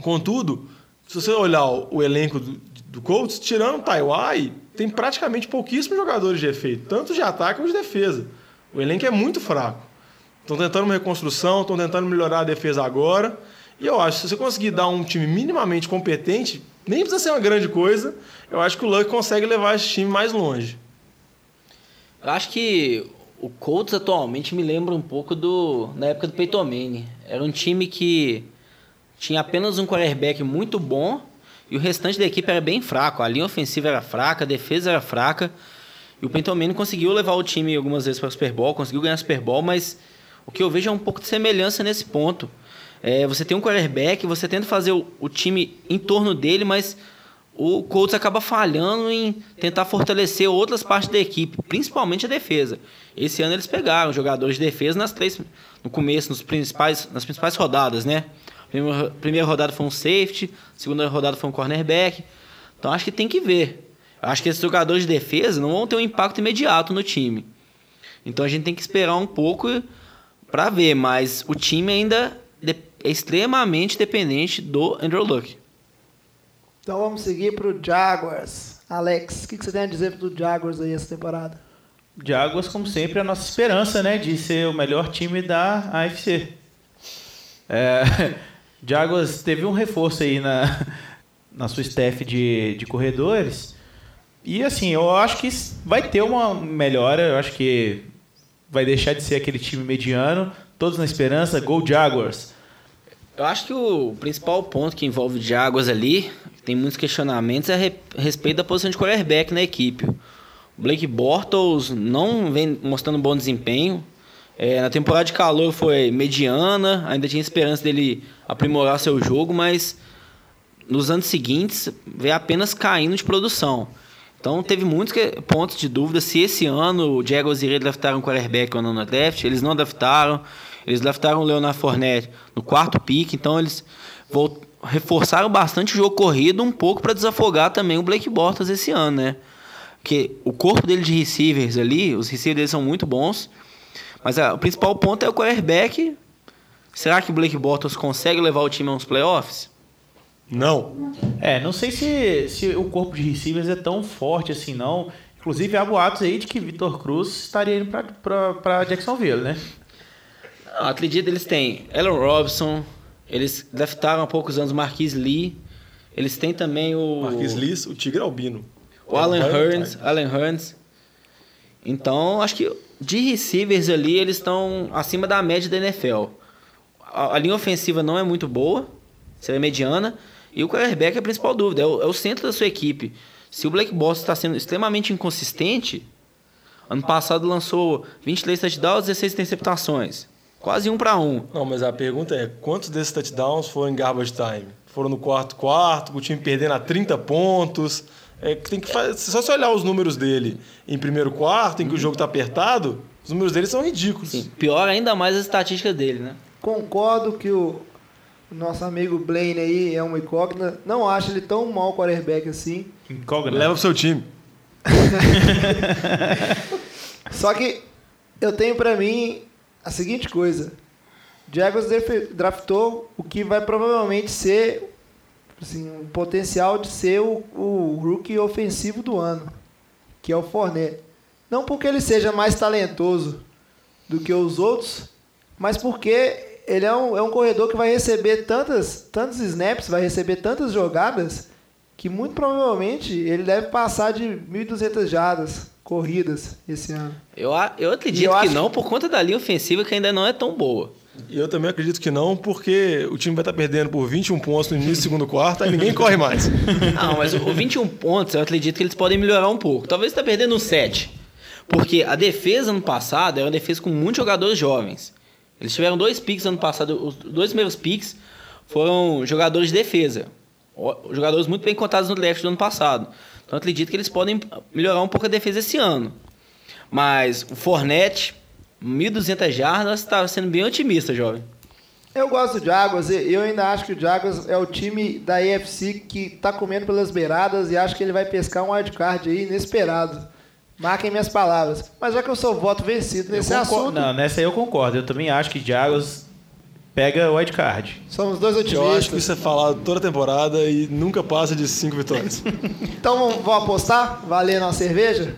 Contudo, se você olhar o, elenco do, Colts, tirando o Taiwan, tem praticamente pouquíssimos jogadores de efeito, tanto de ataque como de defesa. O elenco é muito fraco. Estão tentando uma reconstrução, estão tentando melhorar a defesa agora. E eu acho que se você conseguir dar um time minimamente competente, nem precisa ser uma grande coisa, eu acho que o Luck consegue levar esse time mais longe. Eu acho que o Colts atualmente me lembra um pouco do da época do Peyton Manning. Era um time que tinha apenas um quarterback muito bom e o restante da equipe era bem fraco. A linha ofensiva era fraca, a defesa era fraca. E o Peyton Manning conseguiu levar o time algumas vezes para o Super Bowl, conseguiu ganhar o Super Bowl, mas o que eu vejo é um pouco de semelhança nesse ponto. É, você tem um quarterback, você tenta fazer o, o time em torno dele, mas o Colts acaba falhando em tentar fortalecer outras partes da equipe, principalmente a defesa. Esse ano eles pegaram jogadores de defesa nas três, no começo, nos principais, nas principais rodadas, né? Primeira, primeira rodada foi um safety, segunda rodada foi um cornerback. Então acho que tem que ver. Acho que esses jogadores de defesa não vão ter um impacto imediato no time. Então a gente tem que esperar um pouco para ver, mas o time ainda é extremamente dependente do Andrew Luck. Então vamos seguir pro Jaguars. Alex, o que, que você tem a dizer do Jaguars aí essa temporada? Jaguars, como sempre, é a nossa esperança, né? De ser o melhor time da AFC. É, Jaguars teve um reforço aí na, na sua staff de, de corredores. E assim, eu acho que vai ter uma melhora. Eu acho que vai deixar de ser aquele time mediano. Todos na esperança. Go Jaguars. Eu acho que o principal ponto que envolve o Jaguars ali, tem muitos questionamentos, a re- a respeito da posição de quarterback na equipe. O Blake Bortles não vem mostrando bom desempenho. É, na temporada de calor foi mediana, ainda tinha esperança dele aprimorar seu jogo, mas nos anos seguintes veio apenas caindo de produção. Então teve muitos pontos de dúvida se esse ano o Jaguars iria draftar um quarterback ou não na draft. Eles não draftaram. Eles draftaram o Leonard Fournette no quarto pick, então eles reforçaram bastante o jogo corrido um pouco para desafogar também o Blake Bortles esse ano, né? Porque o corpo dele de receivers ali, os receivers deles são muito bons, mas ah, o principal ponto é o quarterback. Será que o Blake Bortles consegue levar o time aos playoffs? Não. É, não sei se, se o corpo de receivers é tão forte assim, não. Inclusive, há boatos aí de que Vitor Cruz estaria indo pra Jacksonville, né? Não, acredito, eles têm Allen Robinson, eles draftaram há poucos anos Marquis Lee, eles têm também o, Marquis Liss, o Tigre Albino. o no Hearns. Allen Hearns. Então, acho que de receivers ali, eles estão acima da média da NFL. A, a linha ofensiva não é muito boa, seria mediana, e o quarterback é a principal dúvida, é o, é o centro da sua equipe. Se o Blake Bortles está sendo extremamente inconsistente, ano passado lançou 23 touchdowns, 16 interceptações. Quase um para um. Não, mas a pergunta é: quantos desses touchdowns foram em garbage time? Foram no quarto quarto, o time perdendo a 30 pontos. É, que tem que fazer, só se olhar os números dele em primeiro quarto, em que o jogo tá apertado, os números dele são ridículos. Sim, pior ainda mais as estatísticas dele, né? Concordo que o nosso amigo Blaine aí é uma incógnita. Não acho ele tão mal quarterback assim. Incógnito. Leva pro seu time. Só que eu tenho pra mim a seguinte coisa. Jaguars draftou o que vai provavelmente ser assim, um potencial de ser o, o rookie ofensivo do ano, que é o Fournette. Não porque ele seja mais talentoso do que os outros, mas porque ele é um, é um corredor que vai receber tantas, tantos snaps, vai receber tantas jogadas, que muito provavelmente ele deve passar de 1.200 jardas corridas esse ano. Eu, a- eu E acredito eu que não, por conta da linha ofensiva que ainda não é tão boa. E eu também acredito que não, porque o time vai estar perdendo por 21 pontos no início do segundo quarto, aí ninguém corre mais. Não, mas o o 21 pontos, eu acredito que eles podem melhorar um pouco. Talvez está perdendo um 7. Porque a defesa ano passado era uma defesa com muitos jogadores jovens. Eles tiveram dois picks ano passado. Os dois primeiros picks foram jogadores de defesa. Jogadores muito bem contados no draft do ano passado. Então eu acredito que eles podem melhorar um pouco a defesa esse ano. Mas o Fornette, 1.200 jardas, está sendo bem otimista, jovem. Eu gosto do Jaguars, e eu ainda acho que o Jaguars é o time da AFC que tá comendo pelas beiradas e acho que ele vai pescar um wildcard aí inesperado. Marquem minhas palavras. Mas já que eu sou voto vencido nesse assunto, Não, nessa aí eu concordo. Eu também acho que Jaguars pega o card. somos dois Eu acho que otimistas. isso é falado toda temporada e nunca passa de 5 vitórias. Então vamos, apostar? Valendo a cerveja?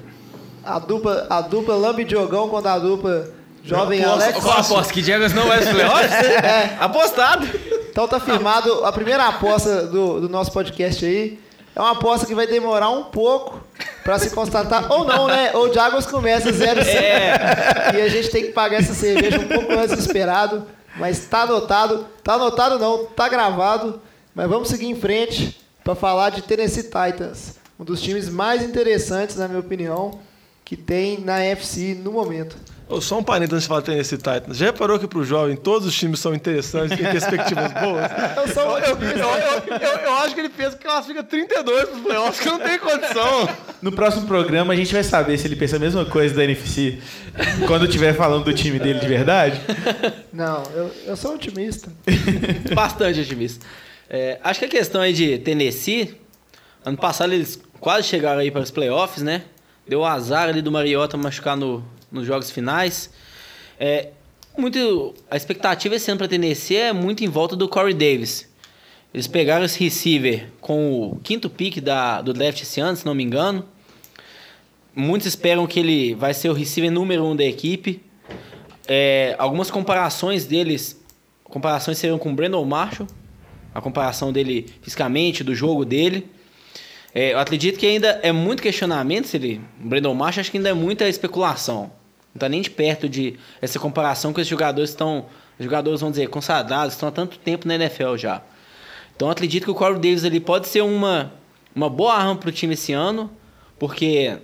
A dupla, a dupla Lambe Diogão contra a dupla Jovem aposto- Alex. aposto. aposta que Jaguars não vai aos playoffs? É. Apostado. Então tá firmado a primeira aposta do, do nosso podcast aí. É uma aposta que vai demorar um pouco pra se constatar. Ou não, né? Ou o Jaguars começa 0 É. E a gente tem que pagar essa cerveja um pouco antes do esperado. Mas tá anotado. Tá anotado não, tá gravado. Mas vamos seguir em frente pra falar de Tennessee Titans. Um dos times mais interessantes, na minha opinião, que tem na FC no momento. Ô, Só um parênteses antes de falar de Tennessee Titans. Já reparou que pro jovem todos os times são interessantes, têm perspectivas boas? Eu sou um Eu, eu- eu- eu acho que ele pensa que classifica 32 pros playoffs, que não tem condição. No próximo programa a gente vai saber se ele pensa a mesma coisa da NFC quando estiver falando do time dele de verdade. Não, eu, eu sou otimista. Bastante otimista. É, acho que a questão aí de Tennessee, ano passado eles quase chegaram aí para os playoffs, né? Deu o azar ali do Mariota machucar no, nos jogos finais. É, muito, a expectativa esse ano para Tennessee é muito em volta do Corey Davis. Eles pegaram esse receiver com o quinto pick da, do draft esse ano, se não me engano. Muitos esperam que ele vai ser o receiver número um da equipe. É, algumas comparações deles, comparações seriam com o Brandon Marshall, a comparação dele fisicamente, do jogo dele. É, eu acredito que ainda é muito questionamento se ele, Brandon Marshall, acho que ainda é muita especulação. Não está nem de perto de essa comparação que os jogadores estão, os jogadores vão dizer, consagrados, estão há tanto tempo na NFL já. Então acredito que o Corey Davis ali pode ser uma, uma boa arma para o time esse ano, porque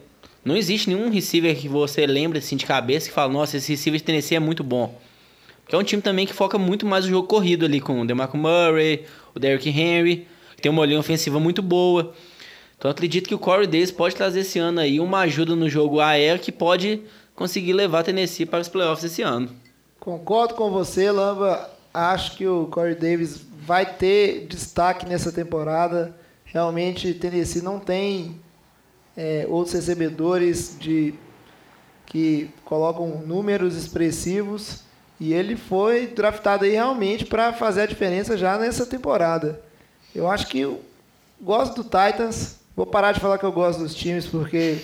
não existe nenhum receiver que você lembre assim de cabeça que fala, nossa, esse receiver de Tennessee é muito bom. Porque é um time também que foca muito mais no jogo corrido ali, com o DeMarco Murray, o Derrick Henry, que tem uma linha ofensiva muito boa. Então acredito que o Corey Davis pode trazer esse ano aí uma ajuda no jogo aéreo que pode conseguir levar a Tennessee para os playoffs esse ano. Concordo com você, Lamba. Acho que o Corey Davis vai ter destaque nessa temporada. Realmente, Tennessee não tem é, outros recebedores de que colocam números expressivos e ele foi draftado aí realmente para fazer a diferença já nessa temporada. Eu acho que gosto do Titans. Vou parar de falar que eu gosto dos times porque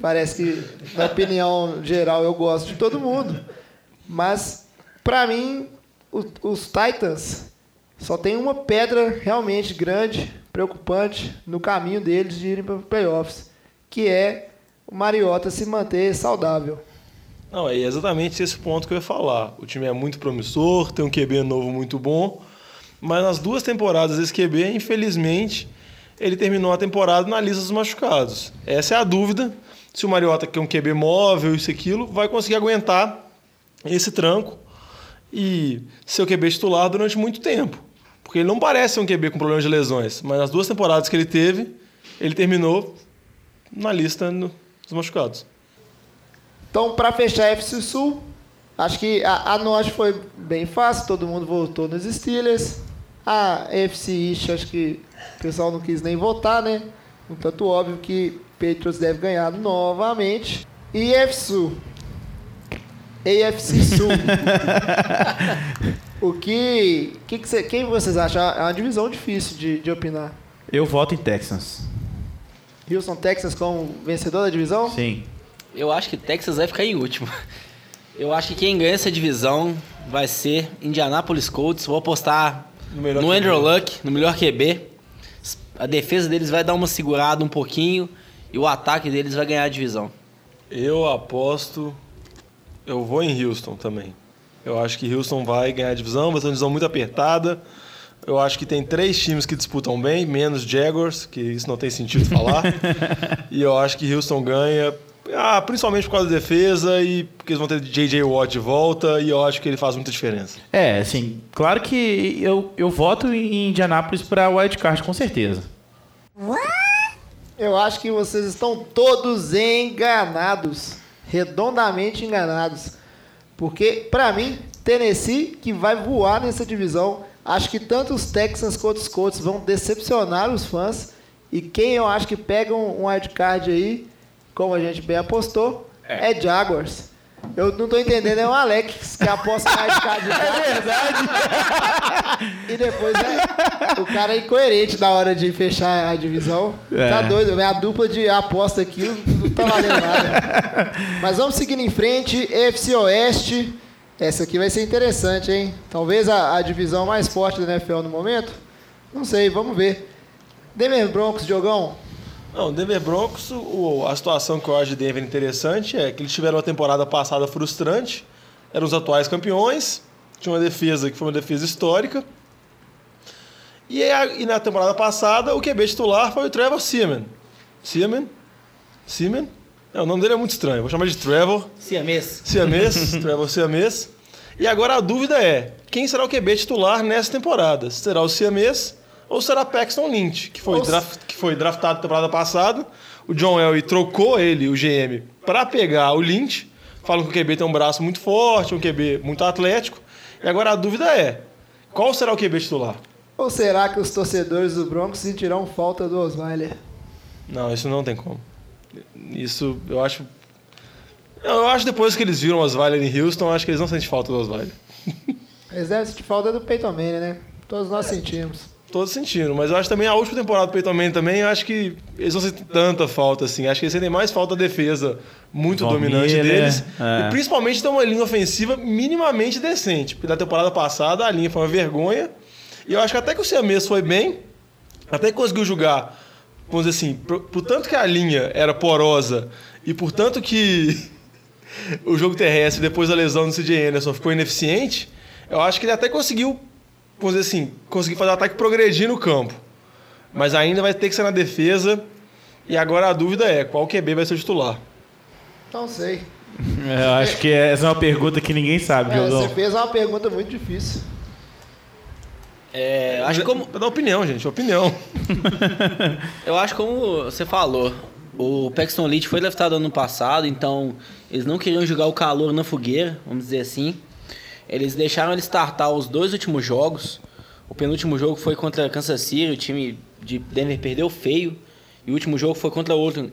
parece que na opinião geral eu gosto de todo mundo. Mas para mim os Titans só tem uma pedra realmente grande, preocupante no caminho deles de irem para playoffs, que é o Mariota se manter saudável. Não, é exatamente esse ponto que eu ia falar. O time é muito promissor, tem um QB novo muito bom, mas nas duas temporadas desse QB, infelizmente, ele terminou a temporada na lista dos machucados. Essa é a dúvida, se o Mariota, que é um QB móvel, isso e aquilo, vai conseguir aguentar esse tranco e ser o QB titular durante muito tempo. Porque ele não parece um QB com problemas de lesões, mas nas duas temporadas que ele teve, ele terminou na lista dos machucados. Então, para fechar a FC Sul, acho que a, a Norte foi bem fácil, todo mundo votou nos Steelers. A FC East, acho que o pessoal não quis nem votar, né? Um tanto óbvio que Patriots deve ganhar novamente. E AFC Sul. AFC Sul. o que, que, que cê- quem vocês acham? É uma divisão difícil de, de opinar. Eu voto em Texans. Houston, Texas como vencedor da divisão? Sim. Eu acho que Texas vai ficar em último. Eu acho que quem ganha essa divisão vai ser Indianapolis Colts. Vou apostar No melhor no. Andrew Luck, no melhor QB. A defesa deles vai dar uma segurada um pouquinho e o ataque deles vai ganhar a divisão. Eu aposto. Eu vou em Houston também. Eu acho que Houston vai ganhar a divisão, vai ser uma divisão muito apertada. Eu acho que tem três times que disputam bem, menos Jaguars, que isso não tem sentido falar. e eu acho que Houston ganha, ah, principalmente por causa da defesa e porque eles vão ter J.J. Watt de volta e eu acho que ele faz muita diferença. É, assim, claro que eu, eu voto em Indianápolis para wildcard, com certeza. Eu acho que vocês estão todos enganados. Redondamente enganados. Porque, pra mim, Tennessee que vai voar nessa divisão. Acho que tanto os Texans quanto os Colts vão decepcionar os fãs. E quem eu acho que pega um, um wildcard aí, como a gente bem apostou, é, Jaguars. Eu não tô entendendo, é o Alex que aposta no wildcard. É verdade. e depois é, o cara é incoerente na hora de fechar a divisão. É. Tá doido, a dupla de aposta aqui não tá valendo nada. Mas vamos seguindo em frente. EFC Oeste. Essa aqui vai ser interessante, hein? Talvez a, a divisão mais forte da NFL no momento. Não sei, vamos ver. Denver Broncos, Diogão. Não, o Denver Broncos, o- a situação que eu acho de Denver interessante é que eles tiveram uma temporada passada frustrante, eram os atuais campeões, tinha uma defesa que foi uma defesa histórica. E, e na temporada passada, o QB titular foi o Trevor Seaman. Seaman? Seaman? É, o nome dele é muito estranho, vou chamar de Trevor. Siamês. Siamês, Trevor Siamês. E agora a dúvida é, quem será o QB titular nessa temporada? Será o Siamês ou será Paxton Lynch, que foi, Ou se- draf- que foi draftado na temporada passada? O John Elway trocou ele, o GM, para pegar o Lynch. Falam que o QB tem um braço muito forte, um QB muito atlético. E agora a dúvida é, qual será o QB titular? Ou será que os torcedores do Broncos sentirão falta do Osweiler? Não, isso não tem como. Isso eu acho... Eu acho que depois que eles viram o Osweiler em Houston, acho que eles não sentem falta do Osweiler. Eles devem sentir falta do Peyton Manning, né? Todos nós sentimos. Todos sentindo, mas eu acho também a última temporada do Peyton Manning também, eu acho que eles não sentem tanta falta assim. Acho que eles sentem mais falta da defesa muito dominante deles. é. E principalmente ter uma linha ofensiva minimamente decente. Porque na temporada passada a linha foi uma vergonha. E eu acho que até que o Siamês foi bem, até que conseguiu jogar, vamos dizer assim, por, por tanto que a linha era porosa e por tanto que o jogo terrestre, depois da lesão do CJ Anderson, ficou ineficiente, eu acho que ele até conseguiu, vamos dizer assim, conseguir fazer o ataque progredir no campo. Mas ainda vai ter que ser na defesa. E agora a dúvida é, qual QB vai ser o titular? Não sei. Eu acho que essa é uma pergunta que ninguém sabe, É, você fez uma pergunta muito difícil. É, acho que como, Pra dar opinião, gente, opinião. Eu acho como você falou, o Paxton Leach foi draftado ano passado, então eles não queriam jogar o calor na fogueira, vamos dizer assim. Eles deixaram ele startar os dois últimos jogos. O penúltimo jogo foi contra Kansas City, o time de Denver perdeu feio. E o último jogo foi contra o Oakland.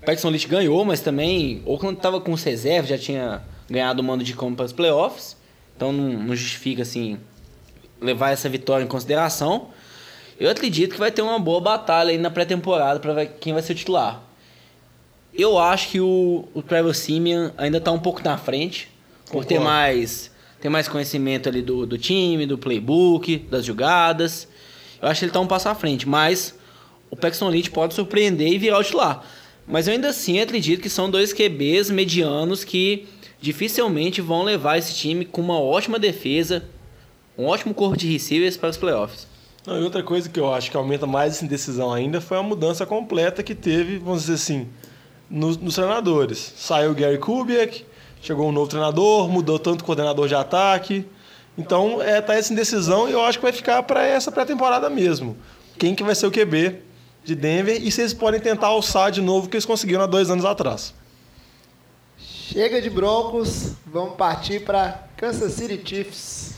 O Paxton Leach ganhou, mas também Oakland estava com os reservas, já tinha ganhado o mando de campo para os playoffs. Então não, não justifica assim levar essa vitória em consideração. Eu acredito que vai ter uma boa batalha aí na pré-temporada para ver quem vai ser o titular. Eu acho que o, o Trevor Simeon ainda está um pouco na frente, por ter Concordo. mais, ter mais conhecimento ali do, do time, do playbook, das jogadas. Eu acho que ele está um passo à frente, mas o Paxton Lynch pode surpreender e virar o titular. Mas eu ainda assim acredito que são dois QBs medianos que dificilmente vão levar esse time com uma ótima defesa, um ótimo corpo de receivers para os playoffs. Não, e outra coisa que eu acho que aumenta mais essa indecisão ainda foi a mudança completa que teve, vamos dizer assim, nos, nos treinadores. Saiu o Gary Kubiak, chegou um novo treinador, mudou tanto o coordenador de ataque. Então, é, tá essa indecisão e eu acho que vai ficar para essa pré-temporada mesmo. Quem que vai ser o QB de Denver e se eles podem tentar alçar de novo o que eles conseguiram há dois anos atrás. Chega de Broncos, vamos partir para Kansas City Chiefs.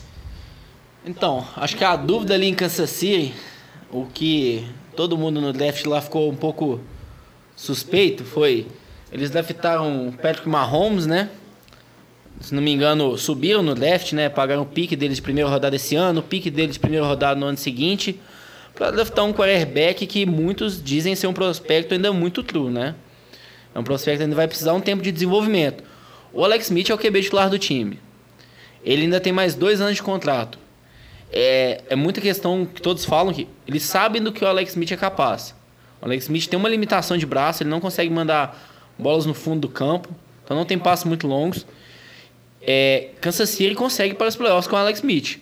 Então, acho que a dúvida ali em Kansas City, o que todo mundo no draft lá ficou um pouco suspeito foi eles draftaram o Patrick Mahomes, né? Se não me engano, subiram no draft, né? Pagaram o pique deles de primeira rodada esse ano, o pique deles de primeira rodada no ano seguinte, para draftar um quarterback que muitos dizem ser um prospecto ainda muito true, né? É um prospecto que ainda vai precisar um tempo de desenvolvimento. O Alex Smith é o QB titular do time. Ele ainda tem mais dois anos de contrato. É, é muita questão que todos falam que eles sabem do que o Alex Smith é capaz. O Alex Smith tem uma limitação de braço, ele não consegue mandar bolas no fundo do campo, então não tem passos muito longos. É, Kansas City consegue para os playoffs com Alex Smith.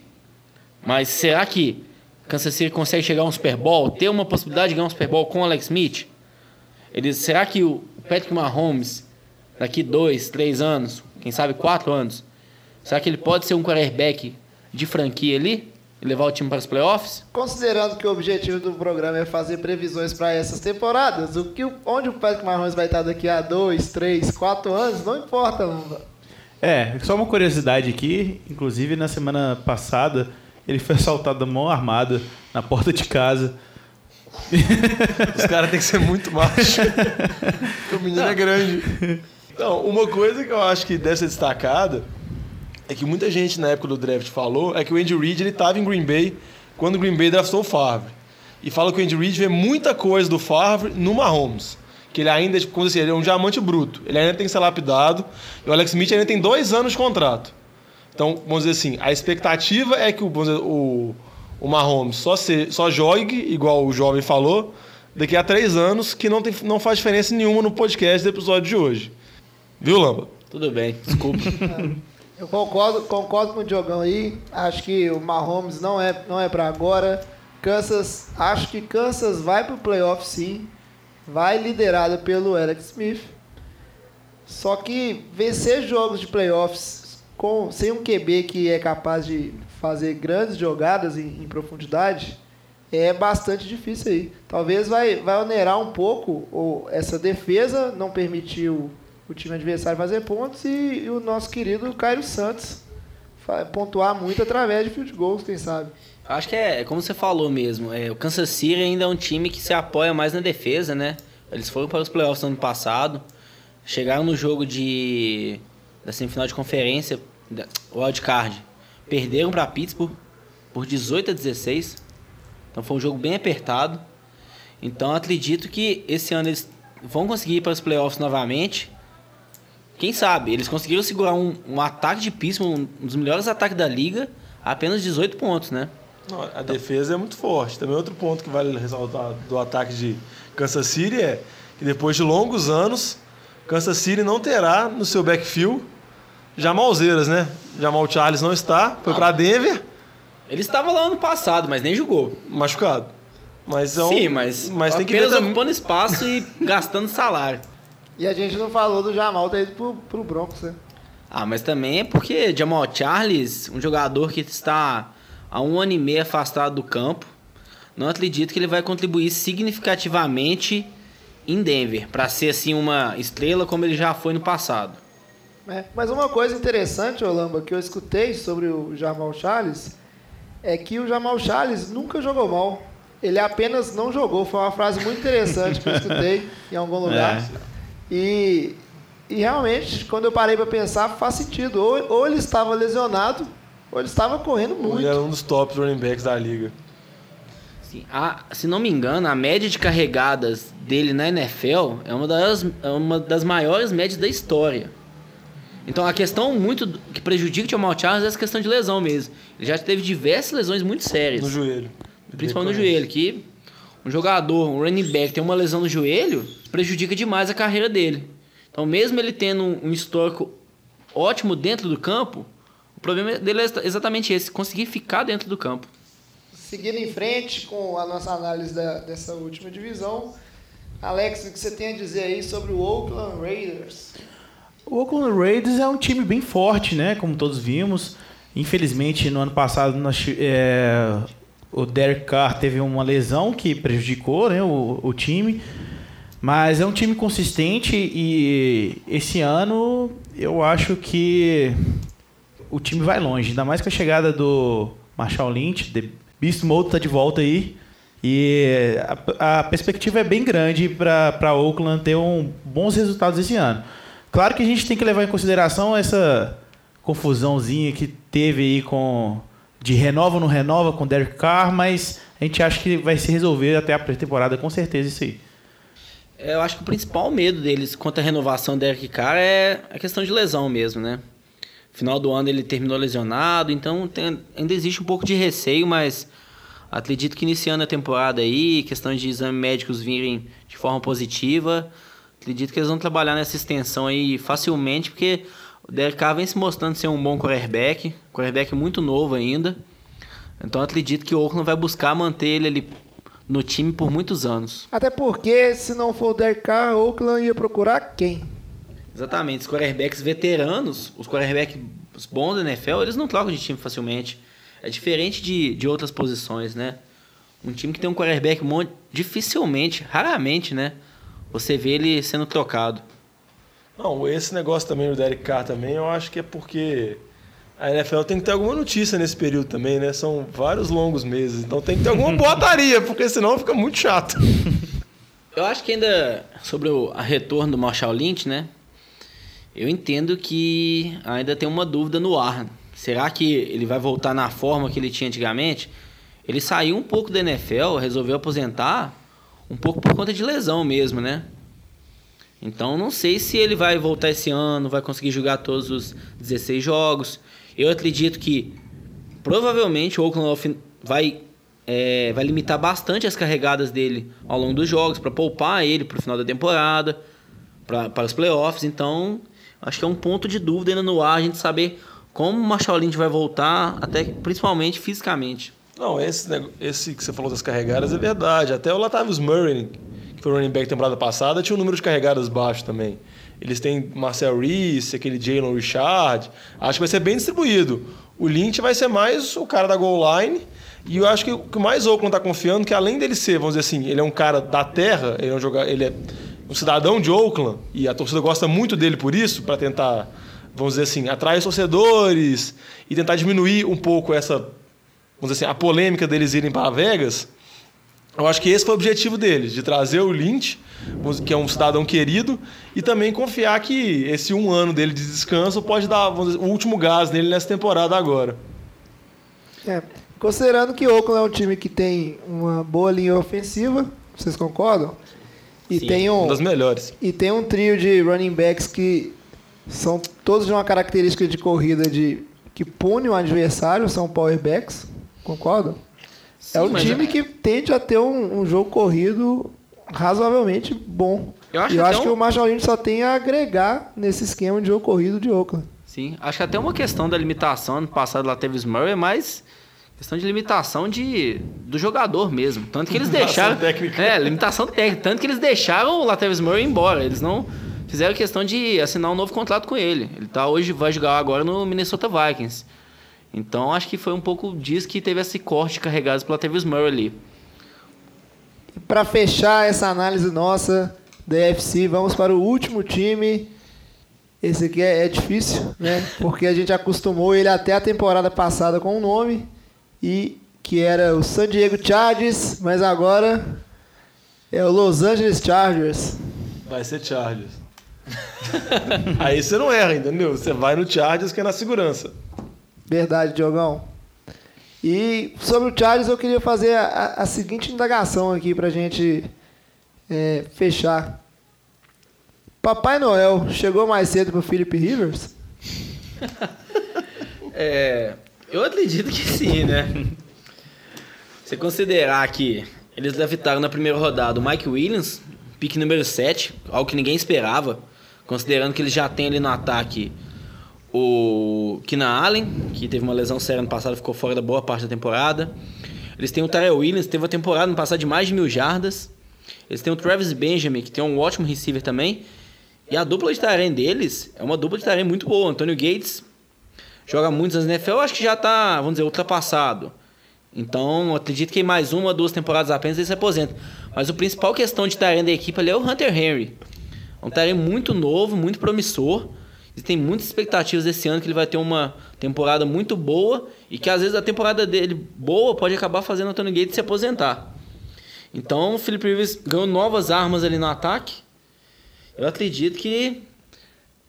Mas será que Kansas City consegue chegar a um Super Bowl, ter uma possibilidade de ganhar um Super Bowl com Alex Smith? Eles, será que o Patrick Mahomes, daqui dois, três anos, quem sabe quatro anos, será que ele pode ser um quarterback de franquia ali e levar o time para os playoffs? Considerando que o objetivo do programa é fazer previsões para essas temporadas, o que, onde o Patrick Mahomes vai estar daqui a dois, três, quatro anos, não importa. É, só uma curiosidade aqui, inclusive na semana passada ele foi assaltado da mão armada na porta de casa. Os caras têm que ser muito machos. Porque o menino é grande. Então, uma coisa que eu acho que deve ser destacada é que muita gente na época do draft falou é que o Andy Reid ele estava em Green Bay quando o Green Bay draftou o Favre. E fala que o Andy Reid vê muita coisa do Favre no Mahomes. Que ele ainda, tipo, como assim, ele é um diamante bruto. Ele ainda tem que ser lapidado. E o Alex Smith ainda tem dois anos de contrato. Então, vamos dizer assim, a expectativa é que o, dizer, o, o Mahomes só, se, só jogue, igual o jovem falou, daqui a três anos, que não, tem, não faz diferença nenhuma no podcast do episódio de hoje. Viu, Lamba? Tudo bem, desculpa. Eu concordo, concordo com o Diogão aí. Acho que o Mahomes não é, não é para agora. Kansas, acho que Kansas vai pro playoff sim. Vai liderada pelo Alex Smith. Só que vencer jogos de playoffs com, sem um QB que é capaz de fazer grandes jogadas em, em profundidade é bastante difícil aí. Talvez vai, vai onerar um pouco ou essa defesa, não permitiu o time adversário fazer pontos e, e o nosso querido Cairo Santos pontuar muito através de field goals, quem sabe. Acho que é, é como você falou mesmo. É, o Kansas City ainda é um time que se apoia mais na defesa, né? Eles foram para os playoffs no ano passado, chegaram no jogo de da semifinal de conferência, wild card, perderam para Pittsburgh por 18 a 16. Então foi um jogo bem apertado. Então acredito que esse ano eles vão conseguir ir para os playoffs novamente. Quem sabe? Eles conseguiram segurar um, um ataque de Pittsburgh, um dos melhores ataques da liga, a apenas 18 pontos, né? Não, A defesa é muito forte. Também outro ponto que vale ressaltar do ataque de Kansas City é que depois de longos anos, Kansas City não terá no seu backfield Jamalzeiras, né? Jamal Charles não está, foi para Denver, Ele estava lá ano passado, mas nem jogou. machucado. Mas é um- Sim, mas, mas tem que ver apenas também. ocupando espaço e gastando salário. E a gente não falou do Jamal ter ido pro, pro Broncos, né? Ah, mas também é porque Jamal Charles, um jogador que está há um ano e meio afastado do campo. Não acredito que ele vai contribuir significativamente em Denver, para ser assim uma estrela como ele já foi no passado. É, mas uma coisa interessante, Olamba, que eu escutei sobre o Jamal Charles é que o Jamal Charles nunca jogou mal. Ele apenas não jogou. Foi uma frase muito interessante que eu escutei em algum lugar. É. E, e realmente, quando eu parei para pensar, faz sentido. Ou, ou ele estava lesionado, ele estava correndo muito. Ele era um dos tops running backs da liga. Sim, a- se não me engano, a média de carregadas dele na NFL é uma das, é uma das maiores médias da história. Então a questão muito que prejudica o Jamal Charles é essa questão de lesão mesmo. Ele já teve diversas lesões muito sérias. No joelho. Principalmente no joelho, que um jogador, um running back, tem uma lesão no joelho, prejudica demais a carreira dele. Então, mesmo ele tendo um histórico ótimo dentro do campo, problema dele é exa- exatamente esse, conseguir ficar dentro do campo. Seguindo em frente com a nossa análise da- dessa última divisão, Alex, o que você tem a dizer aí sobre o Oakland Raiders? O Oakland Raiders é um time bem forte, né? Como todos vimos. Infelizmente, no ano passado, nós é, o Derek Carr teve uma lesão que prejudicou né, o, o time. Mas é um time consistente e esse ano eu acho que o time vai longe. Ainda mais com a chegada do Marshall Lynch, The Beast Mode tá de volta aí. E a, a perspectiva é bem grande para Oakland ter um, bons resultados esse ano. Claro que a gente tem que levar em consideração essa confusãozinha que teve aí com de renova ou não renova com o Derek Carr, mas a gente acha que vai se resolver até a pré-temporada com certeza isso aí. É, Eu acho que o principal medo deles quanto à renovação do Derek Carr é a questão de lesão mesmo, né? Final do ano ele terminou lesionado, então tem- ainda existe um pouco de receio, mas acredito que iniciando a temporada aí, questão de exames médicos virem de forma positiva, acredito que eles vão trabalhar nessa extensão aí facilmente, porque o Derek Carr vem se mostrando ser um bom quarterback, quarterback muito novo ainda. Então acredito que o Oakland vai buscar manter ele ali no time por muitos anos. Até porque, se não for o Derek Carr, Oakland ia procurar quem? Exatamente, os quarterbacks veteranos, os quarterbacks bons da NFL, eles não trocam de time facilmente. É diferente de, de outras posições, né? Um time que tem um quarterback bom, dificilmente, raramente, né? Você vê ele sendo trocado. Não, esse negócio também do Derek Carr também, eu acho que é porque a NFL tem que ter alguma notícia nesse período também, né? São vários longos meses, então tem que ter alguma boataria, porque senão fica muito chato. Eu acho que ainda sobre o a retorno do Marshall Lynch, né? Eu entendo que ainda tem uma dúvida no ar. Será que ele vai voltar na forma que ele tinha antigamente? Ele saiu um pouco da NFL, resolveu aposentar, um pouco por conta de lesão mesmo, né? Então não sei se ele vai voltar esse ano, vai conseguir jogar todos os 16 jogos. Eu acredito que provavelmente o Oakland vai, é, vai limitar bastante as carregadas dele ao longo dos jogos para poupar ele para o final da temporada, para os playoffs. Então acho que é um ponto de dúvida ainda no ar a gente saber como o Marshall Lynch vai voltar, até principalmente fisicamente. Não, esse, esse que você falou das carregadas é verdade. Até o Latavius Murray, que foi running back temporada passada, tinha um número de carregadas baixo também. Eles têm Marcel Reese, aquele Jalen Richard. Acho que vai ser bem distribuído. O Lynch vai ser mais o cara da goal line. E eu acho que o que mais Oakland está confiando que além dele ser, vamos dizer assim, ele é um cara da terra, ele é um, jogador, ele é um cidadão de Oakland, e a torcida gosta muito dele por isso, para tentar, vamos dizer assim, atrair torcedores e tentar diminuir um pouco essa vamos dizer assim, a polêmica deles irem para Vegas, eu acho que esse foi o objetivo deles, de trazer o Lynch, que é um cidadão querido, e também confiar que esse um ano dele de descanso pode dar dizer, o último gás nele nessa temporada agora. É, considerando que o Oakland é um time que tem uma boa linha ofensiva, vocês concordam? E Sim, tem um Uma das melhores. e tem um trio de running backs que são todos de uma característica de corrida de que pune o adversário, são power backs, concordam? é um mas time é- que tende a ter um, um jogo corrido razoavelmente bom. Eu acho E eu que acho que um- o Marshall Lynch só tem a agregar nesse esquema de jogo corrido de Oakland. Sim, acho que até uma questão da limitação ano passado lá teve Murray é mais questão de limitação de do jogador mesmo, tanto que eles deixaram técnica. é limitação técnica, tanto que eles deixaram o Latavius Murray embora, eles não fizeram questão de assinar um novo contrato com ele. Ele tá hoje vai jogar agora no Minnesota Vikings. Então acho que foi um pouco disso que teve esse corte carregado pela Tavis Murray ali. Para fechar essa análise nossa da vamos para o último time. Esse aqui é, é difícil, né? Porque a gente acostumou ele até a temporada passada com o um nome e que era o San Diego Chargers, mas agora é o Los Angeles Chargers. Vai ser Chargers. Aí você não erra, entendeu? Você vai no Chargers que é na segurança. Verdade, Diogão. E sobre o Charles, eu queria fazer a, a seguinte indagação aqui pra gente é, fechar. Papai Noel chegou mais cedo pro Philip Rivers? é, eu acredito que sim, né? Você considerar que eles draftaram na primeira rodada o Mike Williams, pique número 7, algo que ninguém esperava, considerando que eles já têm ali no ataque o Keenan Allen, que teve uma lesão séria no passado, ficou fora da boa parte da temporada. Eles têm o Tyrell Williams, que teve uma temporada no passado de mais de mil jardas. Eles têm o Travis Benjamin, que tem um ótimo receiver também. E a dupla de Tyrene deles é uma dupla de Tyrene muito boa. Antônio Gates joga muitos nas NFL, acho que já está, vamos dizer, ultrapassado. Então, acredito que mais uma, duas temporadas apenas ele se aposenta. Mas o principal questão de Tyrene da equipe ali é o Hunter Henry. É um Tyrene muito novo, muito promissor. E tem muitas expectativas desse ano que ele vai ter uma temporada muito boa e que às vezes a temporada dele boa pode acabar fazendo o Tony Gates se aposentar. Então o Philip Rivers ganhou novas armas ali no ataque. Eu acredito que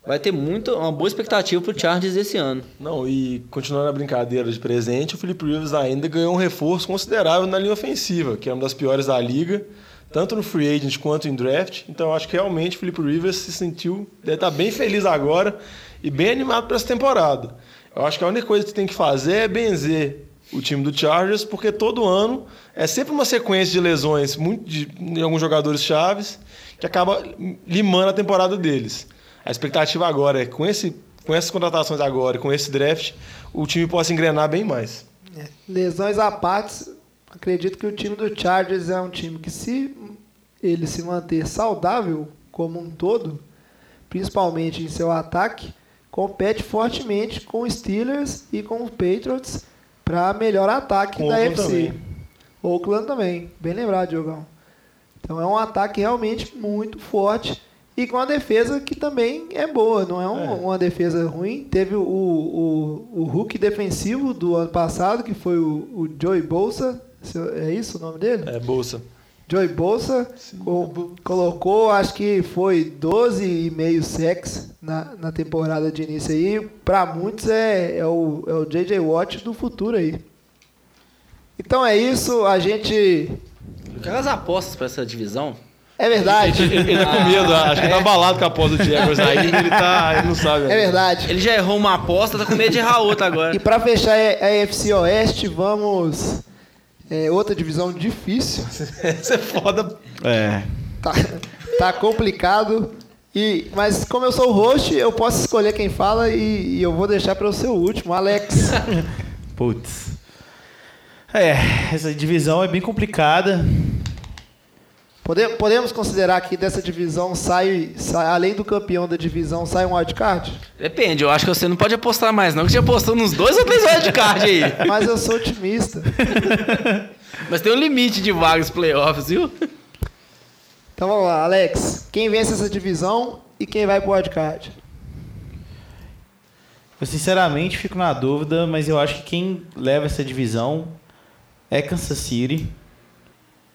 vai ter muito, uma boa expectativa para o Chargers esse ano. Não, e continuando a brincadeira de presente, o Philip Rivers ainda ganhou um reforço considerável na linha ofensiva, que é uma das piores da liga tanto no free agent quanto em draft. Então eu acho que realmente o Felipe Rivers se sentiu, deve estar bem feliz agora e bem animado para essa temporada. Eu acho que a única coisa que tem que fazer é benzer o time do Chargers, porque todo ano é sempre uma sequência de lesões muito de, de alguns jogadores chaves que acaba limando a temporada deles. A expectativa agora é com esse com essas contratações agora, com esse draft, o time possa engrenar bem mais. É, lesões à parte, acredito que o time do Chargers é um time que, se ele se manter saudável como um todo, principalmente em seu ataque, compete fortemente com os Steelers e com os Patriots para melhor ataque com da. Também. Oakland também, bem lembrado, Diogão. Então é um ataque realmente muito forte e com a defesa que também é boa, não é, um, é. uma defesa ruim. Teve o, o, o Hulk defensivo do ano passado, que foi o, o Joey Bolsa, é isso o nome dele? É, Bolsa. Joey Bolsa co colocou, acho que foi 12,5 sacks na, na temporada de início aí. Para muitos é, é, o, é o JJ Watt do futuro aí. Então é isso, a gente. Aquelas apostas para essa divisão. É verdade. Ele, ele, tá com medo, acho que ele tá abalado com a aposta do Jaguars aí, ele tá. Ele não sabe. É verdade. Ele já errou uma aposta, tá com medo de errar outra agora. E para fechar a EFC Oeste, vamos é outra divisão difícil. Essa é foda. É. Tá, tá complicado. E, mas como eu sou o host, eu posso escolher quem fala e, e eu vou deixar para o seu último, Alex. Putz. É, essa divisão é bem complicada. Podemos considerar que dessa divisão sai, sai, além do campeão da divisão, sai um wildcard? Depende, eu acho que você não pode apostar mais, não, que você apostou nos dois ou três wildcard aí. Mas eu sou otimista. Mas tem um limite de vagas playoffs, viu? Então vamos lá, Alex. Quem vence essa divisão e quem vai pro wildcard? Eu sinceramente fico na dúvida, mas eu acho que quem leva essa divisão é Kansas City.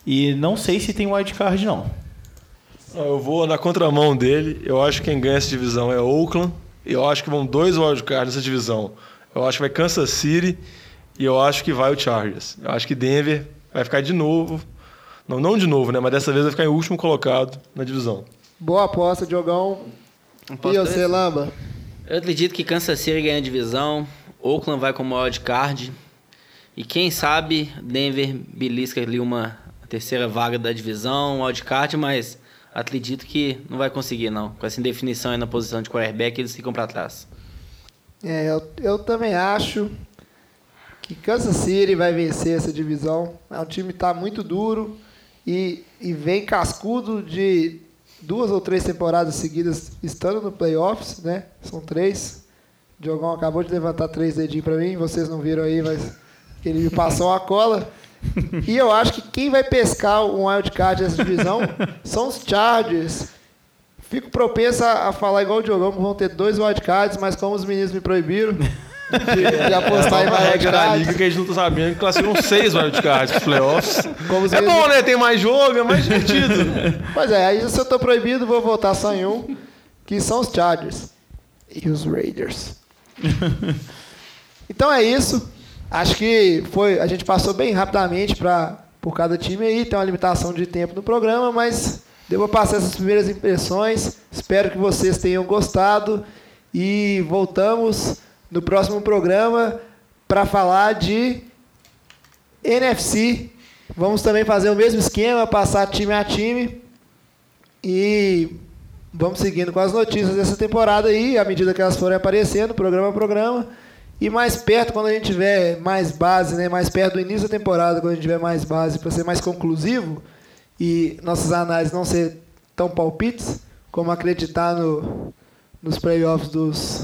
E não sei se tem wildcard, não. Eu vou na contramão dele. Eu acho que quem ganha essa divisão é Oakland. E eu acho que vão dois wildcards nessa divisão. Eu acho que vai Kansas City e eu acho que vai o Chargers. Eu acho que Denver vai ficar de novo. Não, não de novo, né? Mas dessa vez vai ficar em último colocado na divisão. Boa aposta, Diogão. E você, Lamba? Eu acredito que Kansas City ganha a divisão. Oakland vai como wildcard. E quem sabe Denver belisca ali uma terceira vaga da divisão, wildcard, mas acredito que não vai conseguir, não. Com essa indefinição aí na posição de quarterback, eles ficam para trás. É, eu, eu também acho que Kansas City vai vencer essa divisão. É um time que está muito duro e, e vem cascudo de duas ou três temporadas seguidas estando no playoffs, né? São três. Diogão acabou de levantar três dedinhos pra mim, vocês não viram aí, mas ele me passou uma cola. E eu acho que quem vai pescar um wildcard nessa divisão são os Chargers. Fico propenso a, a falar igual o Diogão, que vão ter dois wildcards, mas como os meninos me proibiram de, de apostar em Uma regra da liga wildcards, que a gente não tá sabendo que classificam seis wildcards pros playoffs. É bom, né? Tem mais jogo, é mais divertido. Pois é, aí se eu tô proibido, vou votar só em um, que são os Chargers e os Raiders. então é isso. Acho que foi, a gente passou bem rapidamente para por cada time aí, tem uma limitação de tempo no programa, mas para passar essas primeiras impressões. Espero que vocês tenham gostado e voltamos no próximo programa para falar de NFC. Vamos também fazer o mesmo esquema, passar time a time. E vamos seguindo com as notícias dessa temporada aí, à medida que elas forem aparecendo, programa a programa. E mais perto, quando a gente tiver mais base, né? mais perto do início da temporada, quando a gente tiver mais base para ser mais conclusivo e nossas análises não ser tão palpites, como acreditar no, nos playoffs dos,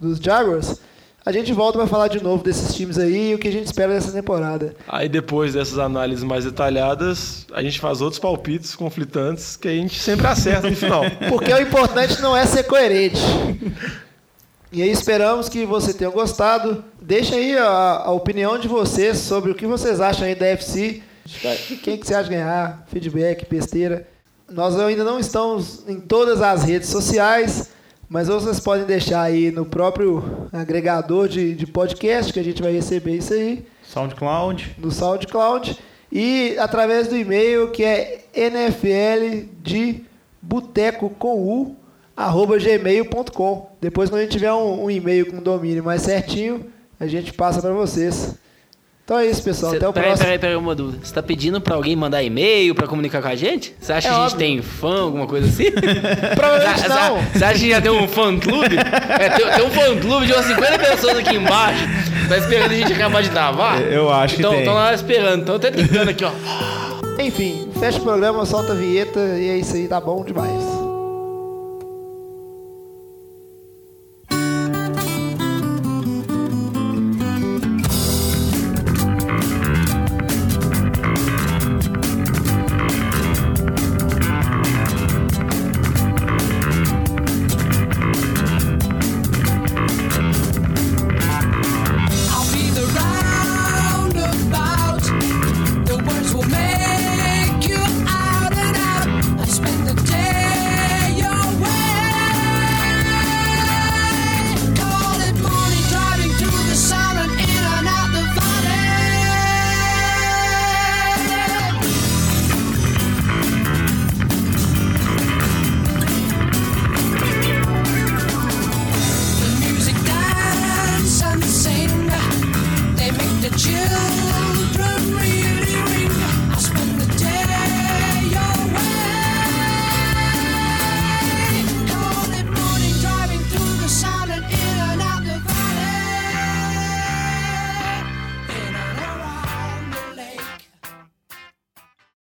dos Jaguars, a gente volta para falar de novo desses times aí e o que a gente espera dessa temporada. Aí depois dessas análises mais detalhadas, a gente faz outros palpites conflitantes que a gente sempre acerta no final. Porque o importante não é ser coerente. E aí esperamos que você tenha gostado. Deixa aí a, a opinião de vocês sobre o que vocês acham aí da FC. Quem que você acha ganhar? Feedback, besteira. Nós ainda não estamos em todas as redes sociais, mas vocês podem deixar aí no próprio agregador de, de podcast, que a gente vai receber isso aí SoundCloud. no SoundCloud e através do e-mail que é nfl de boteco com u arroba gmail.com. Depois quando a gente tiver um, um e-mail com domínio mais certinho, a gente passa para vocês. Então é isso, pessoal. Cê, Até o peraí, próximo. peraí, peraí, uma dúvida. Você tá pedindo pra alguém mandar e-mail pra comunicar com a gente? Você acha É que a gente óbvio. tem fã, alguma coisa assim? Provavelmente Você- não. Você acha que já tem um fã clube? É, tem, tem um fã clube de umas 50 pessoas aqui embaixo. Tá esperando a gente acabar de gravar? Eu acho que então, tem. Estão lá esperando. Então até tentando aqui, ó. Enfim, fecha o programa, solta a vinheta e é isso aí, tá bom demais.